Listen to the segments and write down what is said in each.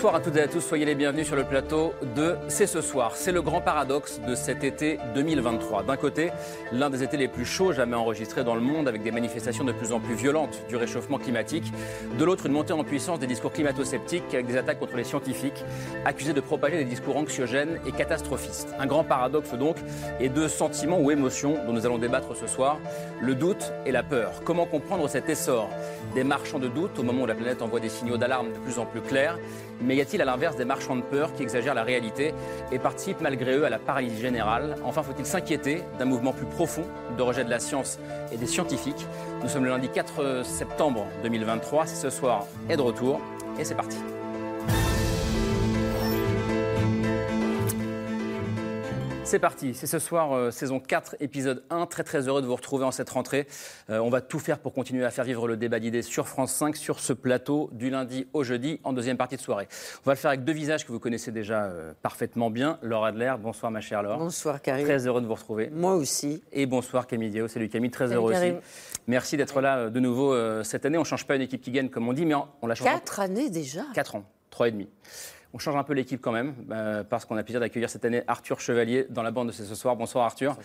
Bonsoir à toutes et à tous, soyez les bienvenus sur le plateau de C'est ce soir. C'est le grand paradoxe de cet été 2023. D'un côté, l'un des étés les plus chauds jamais enregistrés dans le monde avec des manifestations de plus en plus violentes du réchauffement climatique. De l'autre, une montée en puissance des discours climato-sceptiques avec des attaques contre les scientifiques accusés de propager des discours anxiogènes et catastrophistes. Un grand paradoxe donc et deux sentiments ou émotions dont nous allons débattre ce soir, le doute et la peur. Comment comprendre cet essor? Des marchands de doute au moment où la planète envoie des signaux d'alarme de plus en plus clairs mais y a-t-il à l'inverse des marchands de peur qui exagèrent la réalité et participent malgré eux à la paralysie générale Enfin, faut-il s'inquiéter d'un mouvement plus profond de rejet de la science et des scientifiques Nous sommes le lundi 4 septembre 2023, c'est ce soir est de retour et c'est parti. C'est parti, c'est ce soir, euh, saison 4, épisode 1. Très très heureux de vous retrouver en cette rentrée. Euh, on va tout faire pour continuer à faire vivre le débat d'idées sur France 5, sur ce plateau, du lundi au jeudi, en deuxième partie de soirée. On va le faire avec deux visages que vous connaissez déjà euh, parfaitement bien. Laure Adler, bonsoir ma chère Laure. Bonsoir Karim. Très heureux de vous retrouver. Moi aussi. Et bonsoir Camille Diao, salut Camille, très heureux aussi. Merci d'être là de nouveau cette année. On ne change pas une équipe qui gagne comme on dit, mais on la change. Quatre années déjà Quatre ans, trois et demi. On change un peu l'équipe quand même, euh, parce qu'on a plaisir d'accueillir cette année Arthur Chevalier dans la bande de ce soir. Bonsoir Arthur.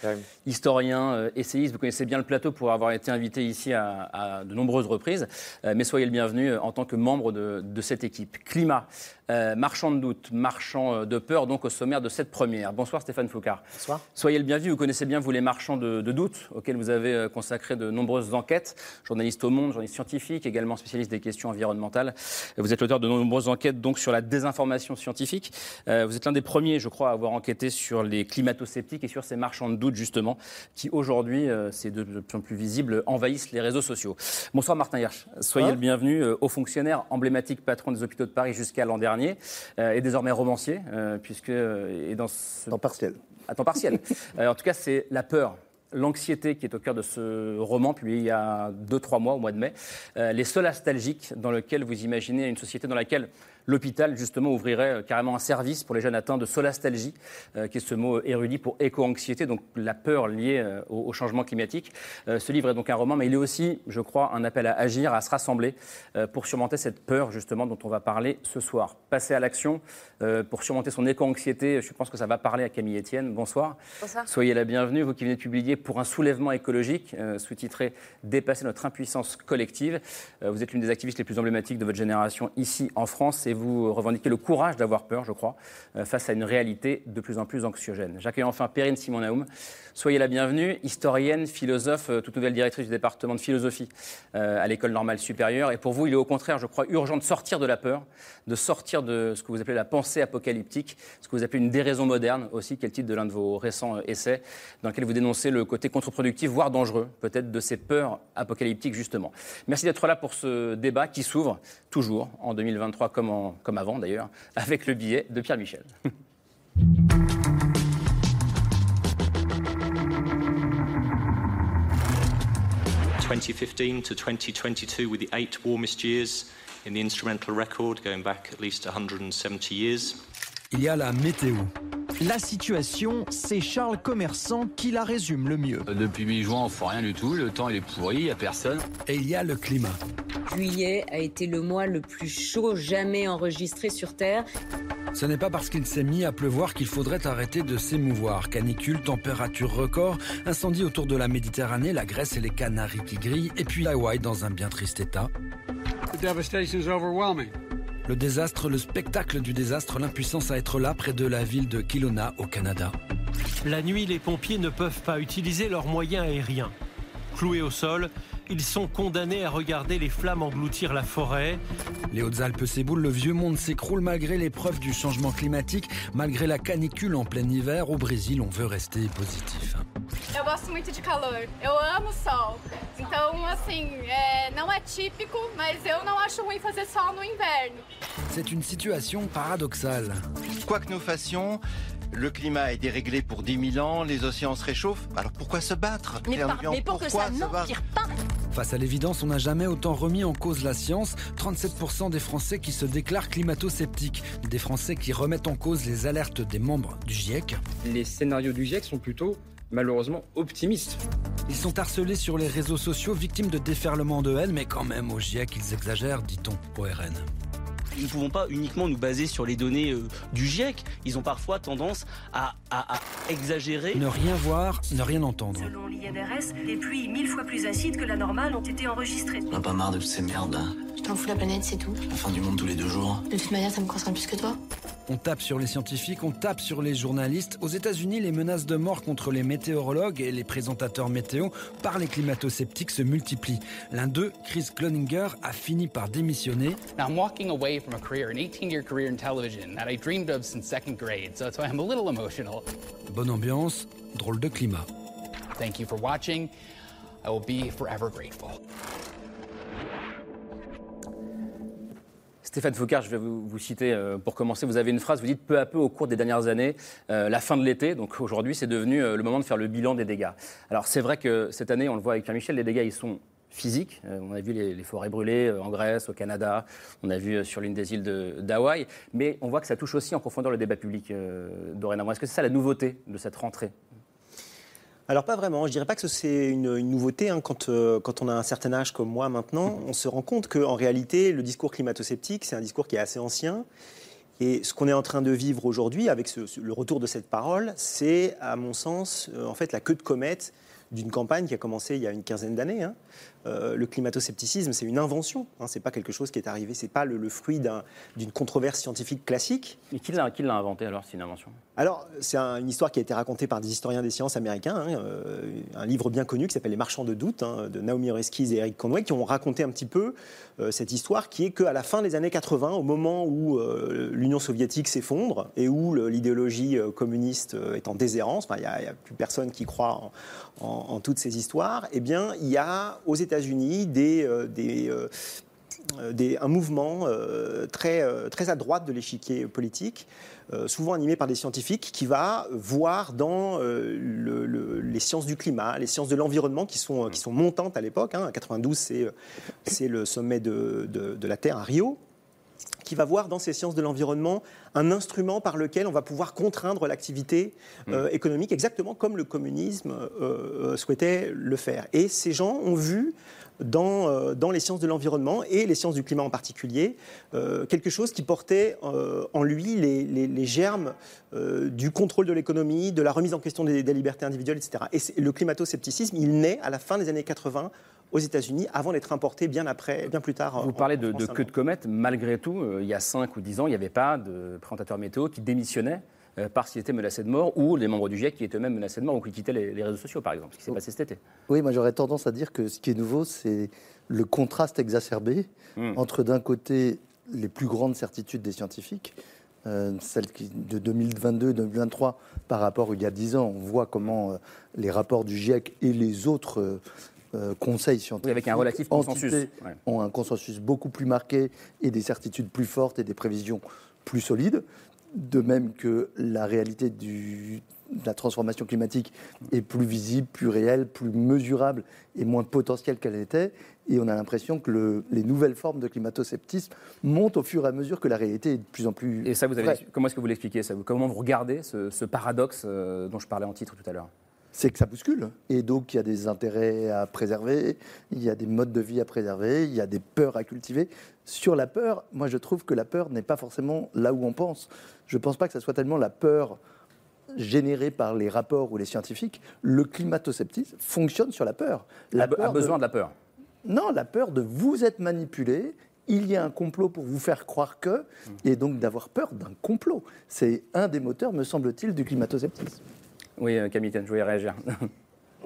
Historien, euh, essayiste, vous connaissez bien le plateau pour avoir été invité ici à, de nombreuses reprises. Euh, mais soyez le bienvenu en tant que membre de, de cette équipe. Climat, euh, marchand de doute, marchand euh, de peur, donc au sommaire de cette première. Bonsoir Stéphane Foucard. Bonsoir. Soyez le bienvenu, vous connaissez bien, vous, les marchands de, doute, auxquels vous avez euh, consacré de nombreuses enquêtes. Journaliste au Monde, journaliste scientifique, également spécialiste des questions environnementales. Vous êtes l'auteur de nombreuses enquêtes donc sur la désinformation scientifique. vous êtes l'un des premiers, je crois, à avoir enquêté sur les climato-sceptiques et sur ces marchands de doute, justement, qui aujourd'hui, c'est de plus en plus visible, envahissent les réseaux sociaux. Bonsoir Martin Hirsch. Soyez le bienvenu, haut fonctionnaire, emblématique patron des hôpitaux de Paris jusqu'à l'an dernier euh, désormais romancier, euh, puisque euh, dans ce... temps partiel. À temps partiel. en tout cas, c'est la peur l'anxiété qui est au cœur de ce roman, publié il y a 2-3 mois, au mois de mai, les solastalgiques, dans lequel vous imaginez une société dans laquelle l'hôpital, justement, ouvrirait euh, carrément un service pour les jeunes atteints de solastalgie, euh, qui est ce mot érudit pour éco-anxiété, donc la peur liée euh, au, changement climatique. ce livre est donc un roman, mais il est aussi, je crois, un appel à agir, à se rassembler pour surmonter cette peur, justement, dont on va parler ce soir. Passer à l'action pour surmonter son éco-anxiété, je pense que ça va parler à Camille Etienne. Bonsoir. Bonsoir. Soyez la bienvenue, vous qui venez de publier pour un soulèvement écologique, sous-titré Dépasser notre impuissance collective. vous êtes l'une des activistes les plus emblématiques de votre génération ici en France et vous revendiquez le courage d'avoir peur, je crois, euh, face à une réalité de plus en plus anxiogène. J'accueille enfin Perrine Simon-Naoum. Soyez la bienvenue, historienne, philosophe, euh, toute nouvelle directrice du département de philosophie euh, à l'école normale supérieure. Et pour vous, il est au contraire, je crois, urgent de sortir de la peur, de sortir de ce que vous appelez la pensée apocalyptique, ce que vous appelez une déraison moderne aussi, qui est le titre de l'un de vos récents essais, dans lequel vous dénoncez le côté contre-productif, voire dangereux, peut-être, de ces peurs apocalyptiques, justement. Merci d'être là pour ce débat qui s'ouvre toujours en 2023 comme, comme avant d'ailleurs, avec le billet de Pierre Michel. 2015 to 2022 with the eight warmest years in the instrumental record, going back at least 170 years. Il y a la météo. La situation, c'est Charles Commerçant qui la résume le mieux. Depuis mi-juin, on ne fait rien du tout, le temps il est pourri, il n'y a personne. Et il y a le climat. Juillet a été le mois le plus chaud jamais enregistré sur Terre. Ce n'est pas parce qu'il s'est mis à pleuvoir qu'il faudrait arrêter de s'émouvoir. Canicule, température record, incendie autour de la Méditerranée, la Grèce et les Canaries qui grillent, et puis Hawaï dans un bien triste état. Le désastre, le spectacle du désastre, l'impuissance à être là près de la ville de Kelowna au Canada. La nuit, les pompiers ne peuvent pas utiliser leurs moyens aériens. Cloués au sol, ils sont condamnés à regarder les flammes engloutir la forêt. Les Hautes-Alpes s'éboulent, le vieux monde s'écroule malgré l'épreuve du changement climatique, malgré la canicule en plein hiver. Au Brésil, on veut rester positif. Eu gosto muito de calor. Eu amo sol. Então, assim, é, não é típico, mas eu não acho ruim fazer sol no inverno. C'est une situation paradoxale. Quoi que nous fassions, Le climat est déréglé pour 10 000 ans, les océans se réchauffent. Alors pourquoi se battre Mais, mais pour que ça n'empire pas Face à l'évidence, on n'a jamais autant remis en cause la science. 37% des Français qui se déclarent climato-sceptiques. Des Français qui remettent en cause les alertes des membres du GIEC. Les scénarios du GIEC sont plutôt malheureusement optimistes. Ils sont harcelés sur les réseaux sociaux, victimes de déferlements de haine, mais quand même au GIEC, ils exagèrent, dit-on au RN. Nous ne pouvons pas uniquement nous baser sur les données euh, du GIEC. Ils ont parfois tendance à, à, à, exagérer. Ne rien voir, ne rien entendre. Selon l'INRS, des pluies mille fois plus acides que la normale ont été enregistrées. On n'a pas marre de toutes ces merdes là. Je t'en fous la planète, c'est tout. La fin du monde tous les deux jours. De toute manière, ça me concerne plus que toi. On tape sur les scientifiques, on tape sur les journalistes. Aux États-Unis, les menaces de mort contre les météorologues et les présentateurs météo par les climato-sceptiques se multiplient. L'un d'eux, Chris Cloninger, a fini par démissionner. Now, I'm walking away from a career, an 18-year career in television that I dreamed of since second grade, so that's why I'm a little emotional. Bonne ambiance, drôle de climat. Thank you for watching. I will be forever grateful. Stéphane Foucard, je vais vous, vous, citer euh, pour commencer. Vous avez une phrase, vous dites peu à peu au cours des dernières années, euh, la fin de l'été, donc aujourd'hui c'est devenu euh, le moment de faire le bilan des dégâts. Alors c'est vrai que cette année, on le voit avec Pierre-Michel, les dégâts ils sont physiques. on a vu les, les forêts brûlées en Grèce, au Canada, on a vu sur l'une des îles d'Hawaï, mais on voit que ça touche aussi en profondeur le débat public dorénavant. Est-ce que c'est ça la nouveauté de cette rentrée? Alors pas vraiment, je dirais pas que c'est une, une, nouveauté. Hein. Quand, euh, quand, on a un certain âge comme moi maintenant, on se rend compte qu'en réalité, le discours climato-sceptique, c'est un discours qui est assez ancien. Et ce qu'on est en train de vivre aujourd'hui, avec ce, le retour de cette parole, c'est, à mon sens, euh, en fait, la queue de comète d'une campagne qui a commencé il y a une quinzaine d'années. Hein. Euh, le climato-scepticisme, c'est une invention. Hein, c'est pas quelque chose qui est arrivé. C'est pas le, le fruit d'une un, controverse scientifique classique. Et qui l'a inventé alors C'est une invention? Alors, c'est un, une histoire qui a été racontée par des historiens des sciences américains. Hein, euh, un livre bien connu qui s'appelle Les Marchands de doute hein, de Naomi Oreskes et Eric Conway, qui ont raconté un petit peu euh, cette histoire, qui est qu'à la fin des années 80, au moment où l'Union soviétique s'effondre et où l'idéologie communiste est en déshérence, il n'y a, a, plus personne qui croit en, en, en toutes ces histoires, eh bien, il y a aux États États-Unis des, euh, des, euh, des, un mouvement euh, très, très à droite de l'échiquier politique, souvent animé par des scientifiques, qui va voir dans le, le, les sciences du climat, les sciences de l'environnement qui sont, qui sont montantes à l'époque. Hein, 92, c'est le sommet de, de, de la Terre à Rio qui va voir dans ces sciences de l'environnement un instrument par lequel on va pouvoir contraindre l'activité euh, économique, exactement comme le communisme euh, souhaitait le faire. Et ces gens ont vu dans, euh, dans les sciences de l'environnement et les sciences du climat en particulier, euh, quelque chose qui portait euh, en lui les, les, les germes du contrôle de l'économie, de la remise en question des, des libertés individuelles, etc. Et le climato-scepticisme, il naît à la fin des années 80 aux États-Unis avant d'être importé bien après, bien plus tard. Vous en, parlez de, queue de comète. Malgré tout, euh, il y a 5 ou 10 ans, il n'y avait pas de présentateur météo qui démissionnait euh, parce qu'il était menacé de mort, ou les membres du GIEC qui étaient eux-mêmes menacés de mort ou qui quittaient les, les, réseaux sociaux, par exemple, ce qui s'est passé cet été. Oui, moi j'aurais tendance à dire que ce qui est nouveau, c'est le contraste exacerbé mmh. entre d'un côté les plus grandes certitudes des scientifiques, euh, celles qui, de 2022 2023 par rapport il y a 10 ans, on voit comment euh, les rapports du GIEC et les autres euh, conseils scientifiques oui, avec un relatif consensus. Ouais. ont un consensus beaucoup plus marqué et des certitudes plus fortes et des prévisions plus solides. De même que la réalité du, de la transformation climatique est plus visible, plus réelle, plus mesurable et moins potentielle qu'elle était. Et on a l'impression que le, les nouvelles formes de climato-sceptisme montent au fur et à mesure que la réalité est de plus en plus. Et ça, vous avez, comment est-ce que vous l'expliquez Comment vous regardez ce, ce paradoxe euh, dont je parlais en titre tout à l'heure? C'est que ça bouscule. Et donc, il y a des intérêts à préserver, il y a des modes de vie à préserver, il y a des peurs à cultiver. Sur la peur, moi, je trouve que la peur n'est pas forcément là où on pense. Je ne pense pas que ce soit tellement la peur générée par les rapports ou les scientifiques. Le climato-sceptisme fonctionne sur la peur. La a, peur a besoin de... de la peur Non, la peur de vous être manipulé, il y a un complot pour vous faire croire que, et donc d'avoir peur d'un complot. C'est un des moteurs, me semble-t-il, du climato-sceptisme. Oui, Camille, je voulais réagir.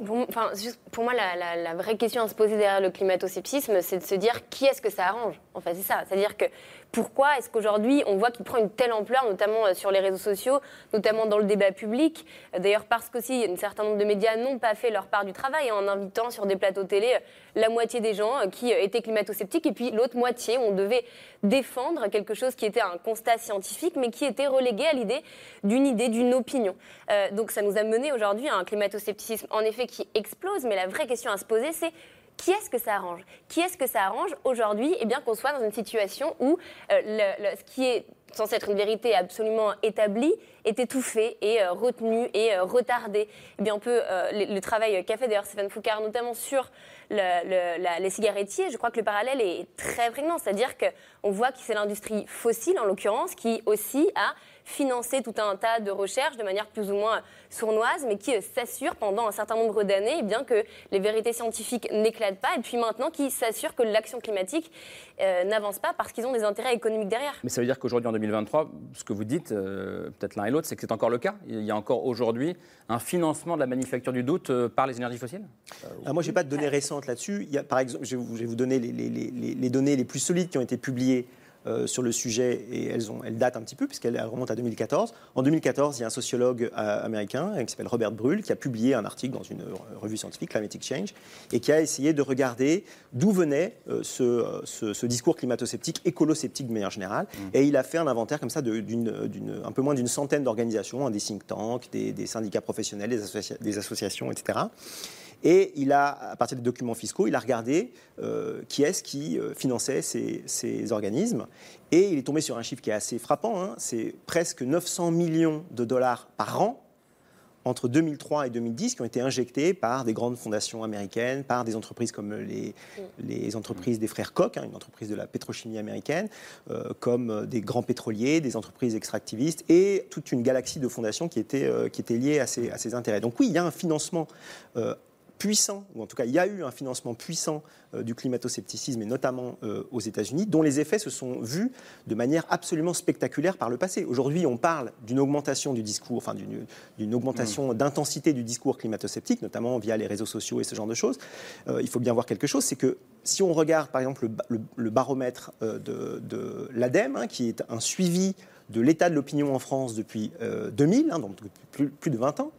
Enfin, juste pour moi, la, vraie question à se poser derrière le climato-sceptisme, c'est de se dire qui est-ce que ça arrange. En fait, c'est ça. C'est-à-dire que pourquoi est-ce qu'aujourd'hui on voit qu'il prend une telle ampleur, notamment euh, sur les réseaux sociaux, notamment dans le débat public. Euh, d'ailleurs, parce qu'aussi un certain nombre de médias n'ont pas fait leur part du travail en invitant sur des plateaux télé la moitié des gens qui étaient climato-sceptiques et puis l'autre moitié, on devait défendre quelque chose qui était un constat scientifique, mais qui était relégué à l'idée d'une idée, d'une opinion. donc ça nous a mené aujourd'hui à un climato-scepticisme en effet qui explose, mais la vraie question à se poser, c'est qui est-ce que ça arrange? Qui est-ce que ça arrange aujourd'hui Eh bien qu'on soit dans une situation où euh, ce qui est censé être une vérité absolument établie est étouffé et euh, retenu et euh, retardé? Eh bien, on peut, le, travail qu'a fait d'ailleurs Stéphane Foucard, notamment sur les cigarettiers, je crois que le parallèle est très prégnant. C'est-à-dire qu'on voit que c'est l'industrie fossile, en l'occurrence, qui aussi a financer tout un tas de recherches de manière plus ou moins sournoise, mais qui euh, s'assure pendant un certain nombre d'années eh bien que les vérités scientifiques n'éclatent pas, et puis maintenant qui s'assure que l'action climatique euh, n'avance pas parce qu'ils ont des intérêts économiques derrière. Mais ça veut dire qu'aujourd'hui, en 2023, ce que vous dites, euh, peut-être l'un et l'autre, c'est que c'est encore le cas. Il y a encore aujourd'hui un financement de la manufacture du doute par les énergies fossiles? Ah, Moi, je n'ai pas de données récentes là-dessus. Il y a, par exemple, je vais vous, donner les, les données les plus solides qui ont été publiées euh, sur le sujet et elles, ont, elles datent un petit peu puisqu'elles remontent à 2014. En 2014, il y a un sociologue euh, américain qui s'appelle Robert Brull qui a publié un article dans une revue scientifique, Climatic Change, et qui a essayé de regarder d'où venait euh, ce, ce, discours climato-sceptique, écolo-sceptique de manière générale. Mmh. Et il a fait un inventaire comme ça d'une un peu moins d'une centaine d'organisations, hein, des think tanks, des, syndicats professionnels, des, des associations, etc. Et il a, à partir des documents fiscaux, il a regardé euh, qui est-ce qui euh, finançait ces, organismes. Et il est tombé sur un chiffre qui est assez frappant. Hein. c'est presque 900 millions de dollars par an entre 2003 et 2010 qui ont été injectés par des grandes fondations américaines, par des entreprises comme les, entreprises des frères Koch, hein, une entreprise de la pétrochimie américaine, euh, comme des grands pétroliers, des entreprises extractivistes et toute une galaxie de fondations qui étaient, qui étaient liées à ces, à ces intérêts. Donc oui, il y a un financement puissant, ou en tout cas il y a eu un financement puissant euh, du climato-scepticisme, et notamment euh, aux États-Unis, dont les effets se sont vus de manière absolument spectaculaire par le passé. Aujourd'hui, on parle d'une augmentation du discours, enfin d'une augmentation mmh. d'intensité du discours climato-sceptique, notamment via les réseaux sociaux et ce genre de choses. Euh, il faut bien voir quelque chose, c'est que si on regarde par exemple le, baromètre de, l'ADEME, hein, qui est un suivi de l'état de l'opinion en France depuis 2000, hein, donc plus, plus de 20 ans,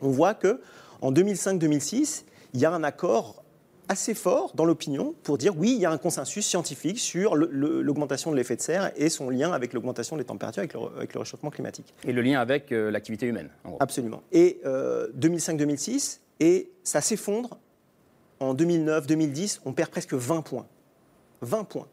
on voit que en 2005-2006, il y a un accord assez fort dans l'opinion pour dire oui, il y a un consensus scientifique sur l'augmentation de l'effet de serre et son lien avec l'augmentation des températures, avec le, réchauffement climatique. Et le lien avec euh, l'activité humaine. Absolument. Et 2005-2006, euh, et ça s'effondre en 2009-2010, on perd presque 20 points. 20 points.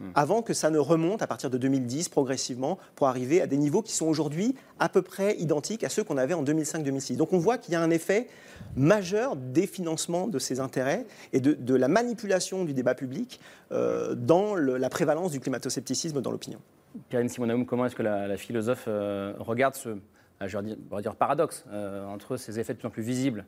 Hmm. avant que ça ne remonte à partir de 2010 progressivement pour arriver à des niveaux qui sont aujourd'hui à peu près identiques à ceux qu'on avait en 2005-2006. Donc on voit qu'il y a un effet majeur des financements de ces intérêts et de, la manipulation du débat public euh, dans la prévalence du climato-scepticisme dans l'opinion. Karine Simonaoum, comment est-ce que la, philosophe euh, regarde ce je vais dire, paradoxe euh, entre ces effets de plus en plus visibles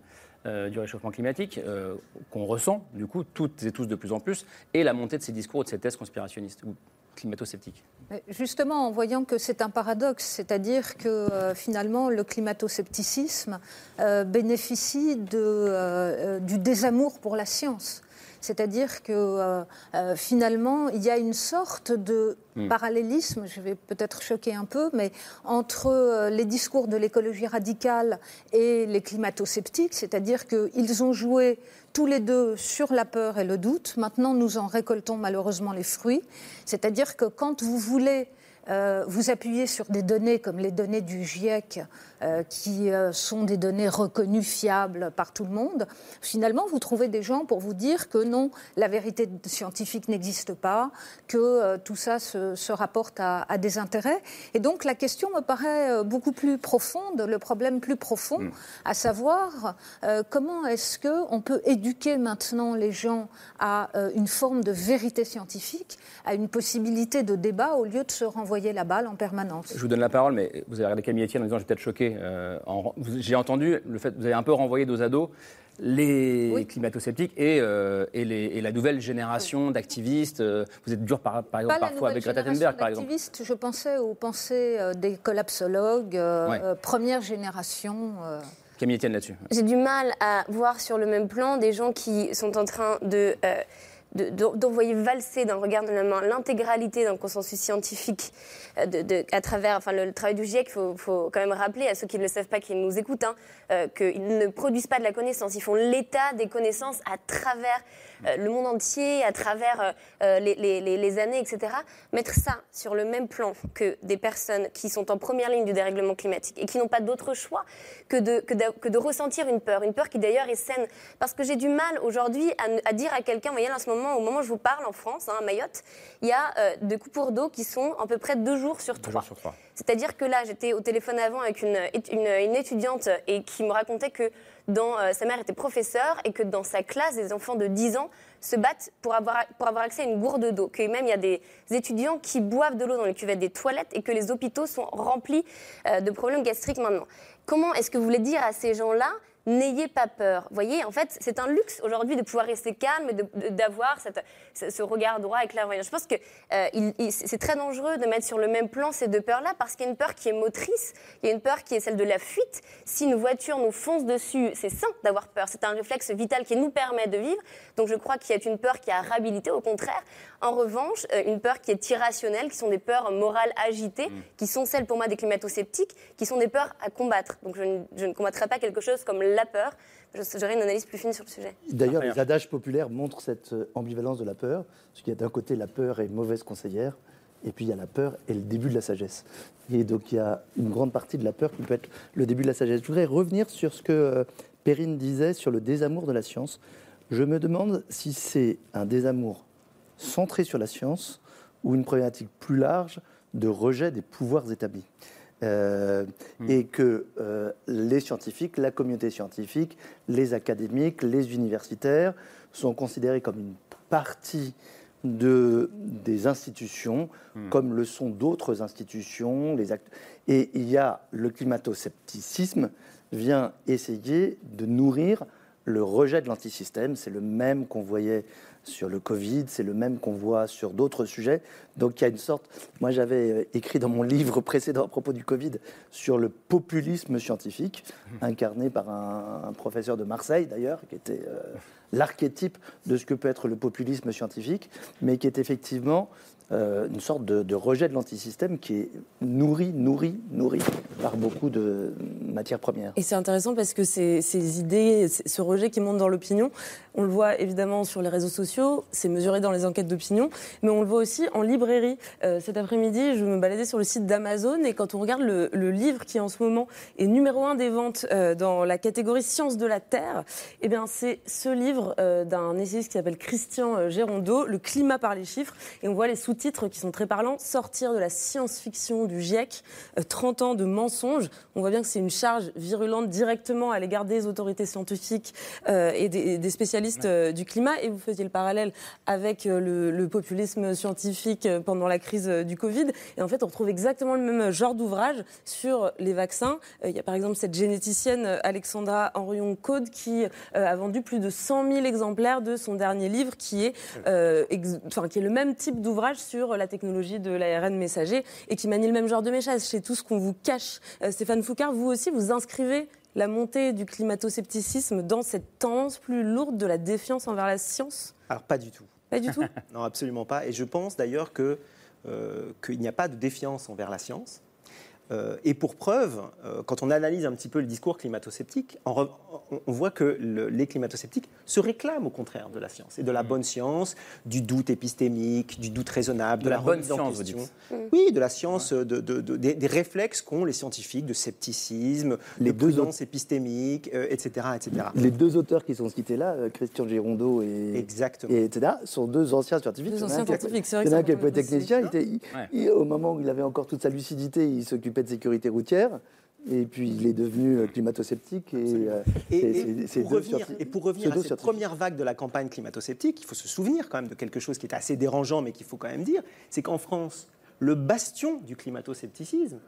euh, du réchauffement climatique, euh, qu'on ressent, du coup, toutes et tous de plus en plus, et la montée de ces discours ou de ces thèses conspirationnistes ou climato-sceptiques Justement, en voyant que c'est un paradoxe, c'est-à-dire que euh, finalement le climato-scepticisme bénéficie du désamour pour la science. C'est-à-dire que euh, euh, finalement, il y a une sorte de hmm. parallélisme, je vais peut-être choquer un peu, mais entre euh, les discours de l'écologie radicale et les climato-sceptiques, c'est-à-dire qu'ils ont joué tous les deux sur la peur et le doute. Maintenant, nous en récoltons malheureusement les fruits. C'est-à-dire que quand vous voulez vous appuyer sur des données comme les données du GIEC euh, qui euh, sont des données reconnues, fiables par tout le monde, finalement, vous trouvez des gens pour vous dire que non, la vérité scientifique n'existe pas, que euh, tout ça se, rapporte à, des intérêts. Et donc, la question me paraît beaucoup plus profonde, le problème plus profond, mm. à savoir comment est-ce qu'on peut éduquer maintenant les gens à une forme de vérité scientifique, à une possibilité de débat, au lieu de se renvoyer la balle en permanence. Je vous donne la parole, mais vous avez regardé Camille Etienne en disant, j'ai peut-être choqué euh, j'ai entendu le fait vous avez un peu renvoyé dos à dos les climato-sceptiques et, euh, et, la nouvelle génération d'activistes. Euh, vous êtes dur par, par exemple parfois avec Greta Thunberg, par exemple. Je pensais aux pensées des collapsologues, première génération. Camille Etienne là-dessus. J'ai du mal à voir sur le même plan des gens qui sont en train de de- de- d'envoyer valser d'un regard de la main l'intégralité d'un consensus scientifique euh, à travers enfin, le, le travail du GIEC. Il faut, quand même rappeler à ceux qui ne le savent pas, qui nous écoutent, hein, euh, qu'ils ne produisent pas de la connaissance. Ils font l'état des connaissances à travers le monde entier, à travers euh, euh, les, les- les- les années, etc. Mettre ça sur le même plan que des personnes qui sont en première ligne du dérèglement climatique et qui n'ont pas d'autre choix que de, que, d'a- que de ressentir une peur, une peur qui d'ailleurs est saine. Parce que j'ai du mal aujourd'hui à, dire à quelqu'un, vous voyez là en ce moment, au moment où je vous parle en France, hein, à Mayotte, il y a euh, de coups pour d'eau qui sont à peu près deux jours sur trois. C'est-à-dire que là, j'étais au téléphone avant avec une, une- une étudiante et qui me racontait que dans, euh, sa mère était professeure et que dans sa classe, des enfants de 10 ans se battent pour avoir, pour avoir accès à une gourde d'eau. Que même il y a des étudiants qui boivent de l'eau dans les cuvettes des toilettes et que les hôpitaux sont remplis euh, de problèmes gastriques maintenant. Comment est-ce que vous voulez dire à ces gens-là N'ayez pas peur. Vous voyez, en fait, c'est un luxe aujourd'hui de pouvoir rester calme et d'avoir ce, regard droit et clairvoyant. Je pense que euh, c'est très dangereux de mettre sur le même plan ces deux peurs-là parce qu'il y a une peur qui est motrice, il y a une peur qui est celle de la fuite. Si une voiture nous fonce dessus, c'est sain d'avoir peur. C'est un réflexe vital qui nous permet de vivre. Donc je crois qu'il y a une peur qui a réhabilité, au contraire. En revanche, euh, une peur qui est irrationnelle, qui sont des peurs morales agitées, qui sont celles pour moi des climato-sceptiques, qui sont des peurs à combattre. Donc je ne, je ne combattrai pas quelque chose comme la peur. Je- J'aurai une analyse plus fine sur le sujet. D'ailleurs, les adages populaires montrent cette euh, ambivalence de la peur. Parce qu'il y a d'un côté la peur est mauvaise conseillère, et puis il y a la peur et le début de la sagesse. Et donc il y a une grande partie de la peur qui peut être le début de la sagesse. Je voudrais revenir sur ce que euh, Perrine disait sur le désamour de la science. Je me demande si c'est un désamour centré sur la science ou une problématique plus large de rejet des pouvoirs établis. Euh, Et que euh, les scientifiques, la communauté scientifique, les académiques, les universitaires sont considérés comme une partie de, des institutions, comme le sont d'autres institutions. Les act- Et il y a le climato-scepticisme vient essayer de nourrir le rejet de l'antisystème. C'est le même qu'on voyait sur le Covid, c'est le même qu'on voit sur d'autres sujets. Donc il y a une sorte. Moi, j'avais euh, écrit dans mon livre précédent à propos du Covid sur le populisme scientifique, incarné par un, un professeur de Marseille d'ailleurs, qui était euh, l'archétype de ce que peut être le populisme scientifique, mais qui est effectivement euh, une sorte de, rejet de l'antisystème qui est nourri, nourri, nourri par beaucoup de matières premières. Et c'est intéressant parce que ces, ces idées, ce rejet qui monte dans l'opinion, on le voit évidemment sur les réseaux sociaux, c'est mesuré dans les enquêtes d'opinion, mais on le voit aussi en librairie. Euh, cet après-midi, je me baladais sur le site d'Amazon et quand on regarde le, livre qui en ce moment est numéro un des ventes euh, dans la catégorie Sciences de la Terre, eh bien c'est ce livre d'un essayiste qui s'appelle Christian Gérondeau, Le climat par les chiffres, et on voit les sous-titres qui sont très parlants, sortir de la science-fiction du GIEC, euh, 30 ans de mensonges. On voit bien que c'est une charge virulente directement à l'égard des autorités scientifiques euh, et des, spécialistes euh, du climat. Et vous faisiez le parallèle avec euh, le, populisme scientifique euh, pendant la crise euh, du Covid. Et en fait, on retrouve exactement le même genre d'ouvrage sur les vaccins. Euh, Il y a par exemple cette généticienne euh, Alexandra Henrion-Code qui euh, a vendu plus de 100 000 exemplaires de son dernier livre qui est, euh, qui est le même type d'ouvrage sur la technologie de l'ARN messager et qui manie le même genre de message. C'est tout ce qu'on vous cache. Euh, Stéphane Foucard, vous aussi, vous inscrivez la montée du climato-scepticisme dans cette tendance plus lourde de la défiance envers la science? Alors pas du tout. Pas du tout? Non, absolument pas. Et je pense d'ailleurs que, euh, qu'il n'y a pas de défiance envers la science. Euh, et pour preuve, euh, quand on analyse un petit peu le discours climato-sceptique, on, on voit que le- les climato-sceptiques se réclament au contraire de la science et de la bonne science, du doute épistémique, du doute raisonnable, De de, la bonne remise en science, vous question. dites. Oui, de la science, de, de- de- des, des réflexes qu'ont les scientifiques de scepticisme, de prudence épistémique, euh, etc., etc. Les deux auteurs qui sont cités là, euh, Christian Girondeau et, et etc., sont deux anciens scientifiques. Deux anciens scientifiques, c'est vrai Il y en a que un qui technicien. Il était- il- il- au moment où il avait encore toute sa lucidité, il s'occupait de sécurité routière. Et puis il est devenu euh, climato-sceptique. Et, euh, Et, et pour revenir, scientifiques- et pour revenir à cette première vague de la campagne climato-sceptique, il faut se souvenir quand même de quelque chose qui est assez dérangeant, mais qu'il faut quand même dire, c'est qu'en France, le bastion du climato-scepticisme,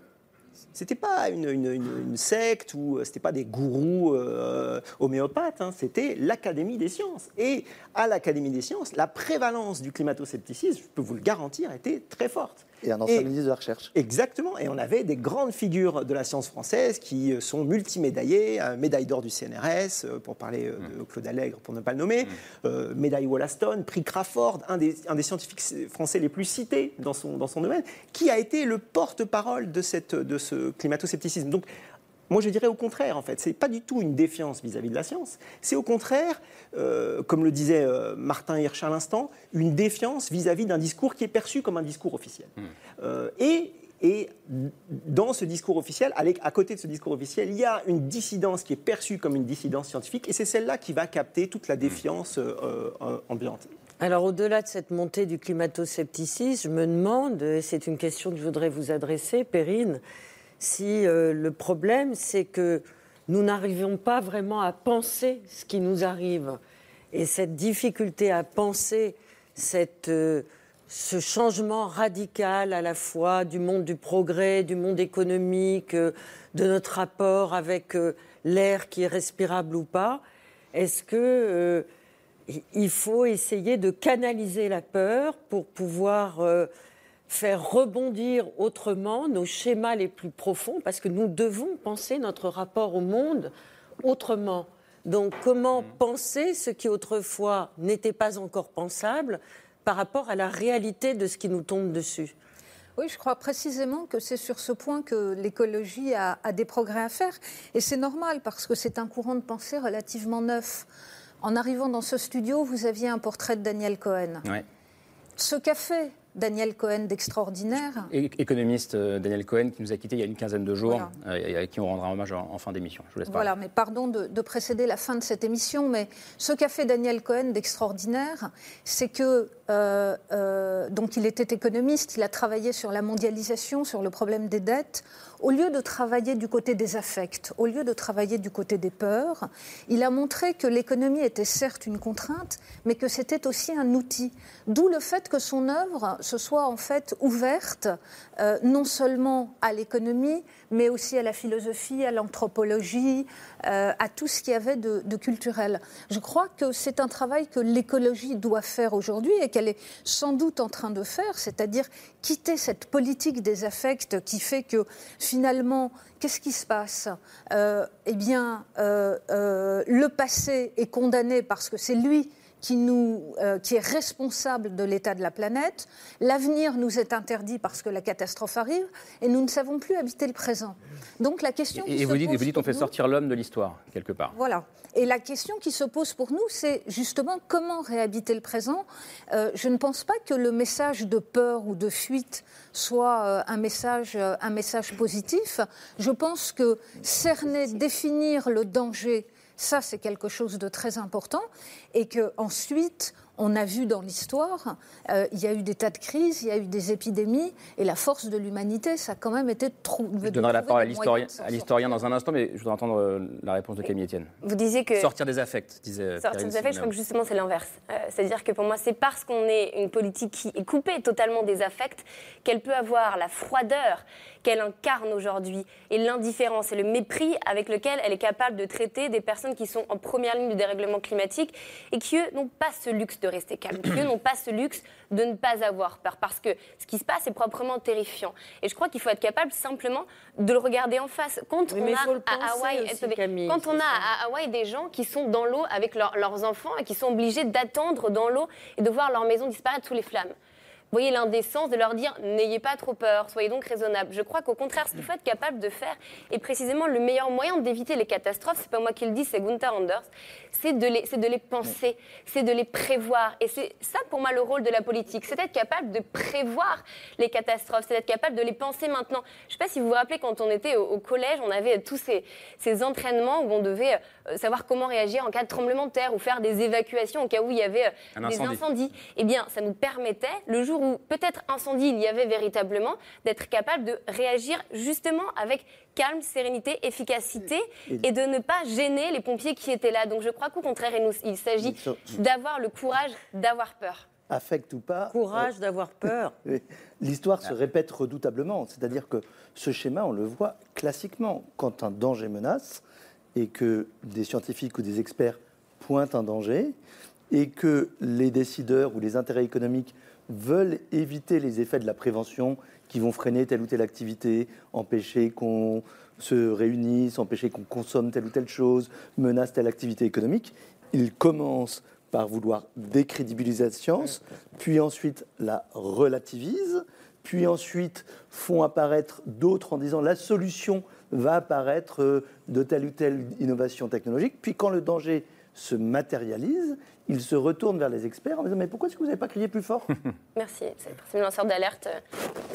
c'était pas une, une- une- une secte ou euh, c'était pas des gourous euh, homéopathes, hein, c'était l'Académie des sciences. Et à l'Académie des sciences, la prévalence du climato-scepticisme, je peux vous le garantir, était très forte. Et un ancien Et- ministre de la Recherche. Exactement, et on avait des grandes figures de la science française qui euh, sont multimédaillées, médaille d'or du CNRS, euh, pour parler euh, de Claude Allègre, pour ne pas le nommer, euh, médaille Wollaston, prix Crawford, un des, un des scientifiques français les plus cités dans son, dans son domaine, qui a été le porte-parole de, cette, de ce climato-scepticisme. Donc, moi, je dirais au contraire, en fait. C'est pas du tout une défiance vis-à-vis de la science. C'est au contraire, euh, comme le disait euh, Martin Hirsch à l'instant, une défiance vis-à-vis d'un discours qui est perçu comme un discours officiel. Euh, et, et dans ce discours officiel, à côté de ce discours officiel, il y a une dissidence qui est perçue comme une dissidence scientifique, et c'est celle-là qui va capter toute la défiance euh, euh, ambiante. Alors, au-delà de cette montée du climato-scepticisme, je me demande, et c'est une question que je voudrais vous adresser, Perrine, si euh, le problème, c'est que nous n'arrivons pas vraiment à penser ce qui nous arrive. Et cette difficulté à penser cette, euh, ce changement radical à la fois du monde du progrès, du monde économique, euh, de notre rapport avec l'air qui est respirable ou pas, est-ce que il- faut essayer de canaliser la peur pour pouvoir faire rebondir autrement nos schémas les plus profonds, parce que nous devons penser notre rapport au monde autrement. Donc comment penser ce qui autrefois n'était pas encore pensable par rapport à la réalité de ce qui nous tombe dessus? Oui, je crois précisément que c'est sur ce point que l'écologie a, a des progrès à faire. Et c'est normal parce que c'est un courant de pensée relativement neuf. En arrivant dans ce studio, vous aviez un portrait de Daniel Cohen. Ouais. Ce qu'a fait Daniel Cohen d'extraordinaire, Économiste euh, Daniel Cohen qui nous a quittés il y a une quinzaine de jours Voilà. euh, et à qui on rendra hommage en, en fin d'émission. Je vous laisse parler. Voilà, mais pardon de, de précéder la fin de cette émission, mais ce qu'a fait Daniel Cohen d'extraordinaire, c'est que, euh, euh, donc il était économiste, il a travaillé sur la mondialisation, sur le problème des dettes. Au lieu de travailler du côté des affects, au lieu de travailler du côté des peurs, il a montré que l'économie était certes une contrainte, mais que c'était aussi un outil. D'où le fait que son œuvre se soit en fait ouverte euh, non seulement à l'économie, mais aussi à la philosophie, à l'anthropologie, euh, à tout ce qu'il y avait de, culturel. Je crois que c'est un travail que l'écologie doit faire aujourd'hui et qu'elle est sans doute en train de faire, c'est-à-dire quitter cette politique des affects qui fait que finalement, qu'est-ce qui se passe? Euh, Eh bien, le passé est condamné parce que c'est lui qui, nous, euh, qui est responsable de l'état de la planète. L'avenir nous est interdit parce que la catastrophe arrive et nous ne savons plus habiter le présent. Donc la question Et, qui et se vous dites, pose vous dites on fait nous- sortir l'homme de l'histoire, quelque part. voilà. Et la question qui se pose pour nous, c'est justement comment réhabiter le présent. Euh, je ne pense pas que le message de peur ou de fuite soit euh, un, message, un message positif. Je pense que cerner, définir le danger, ça c'est quelque chose de très important. Et que ensuite, on a vu dans l'histoire, euh, il y a eu des tas de crises, il y a eu des épidémies, et la force de l'humanité, ça a quand même été de trou- de Je donnerai la trouver parole à des l'historien dans un instant, mais je voudrais entendre euh, la réponse de Camille Etienne. Vous disiez que- Sortir des affects, disait Sortir Perrine des affects, je crois que justement c'est l'inverse. Euh, C'est-à-dire que pour moi, c'est parce qu'on est une politique qui est coupée totalement des affects qu'elle peut avoir la froideur qu'elle incarne aujourd'hui et l'indifférence et le mépris avec lequel elle est capable de traiter des personnes qui sont en première ligne du dérèglement climatique et qui, eux, n'ont pas ce luxe de rester calmes, qui, eux, n'ont pas ce luxe de ne pas avoir peur parce que ce qui se passe est proprement terrifiant. Et je crois qu'il faut être capable simplement de le regarder en face. Quand Oui, on a à Hawaï, aussi, attendez, Camille, quand on a ça. à Hawaï des gens qui sont dans l'eau avec leurs enfants et qui sont obligés d'attendre dans l'eau et de voir leur maison disparaître sous les flammes. Vous voyez l'indécence de leur dire n'ayez pas trop peur, soyez donc raisonnables. Je crois qu'au contraire, ce qu'il faut être capable de faire, et précisément le meilleur moyen d'éviter les catastrophes, c'est pas moi qui le dis, c'est Gunther Anders, c'est de les, c'est de les penser, c'est de les prévoir. Et c'est ça pour moi le rôle de la politique, c'est d'être capable de prévoir les catastrophes, c'est d'être capable de les penser maintenant. Je sais pas si vous vous rappelez quand on était au, au collège, on avait tous ces, ces entraînements où on devait euh, savoir comment réagir en cas de tremblement de terre ou faire des évacuations au cas où il y avait euh, Un des incendie. incendies. Eh bien, ça nous permettait, le jour où peut-être incendie il y avait véritablement, d'être capable de réagir justement avec calme, sérénité, efficacité et de ne pas gêner les pompiers qui étaient là. Donc je crois qu'au contraire, il, s'agit d'avoir le courage d'avoir peur. affecte ou pas. Courage d'avoir peur. Oui. L'histoire se répète redoutablement. C'est-à-dire que ce schéma, on le voit classiquement. Quand un danger menace et que des scientifiques ou des experts pointent un danger et que les décideurs ou les intérêts économiques veulent éviter les effets de la prévention qui vont freiner telle ou telle activité, empêcher qu'on se réunisse, empêcher qu'on consomme telle ou telle chose, menace telle activité économique. Ils commencent par vouloir décrédibiliser la science, puis ensuite la relativisent, puis ensuite font apparaître d'autres en disant la solution va apparaître euh, de telle ou telle innovation technologique, puis quand le danger se matérialise, ils se retournent vers les experts en disant mais pourquoi est-ce que vous n'avez pas crié plus fort? Merci. C'est le lanceur d'alerte.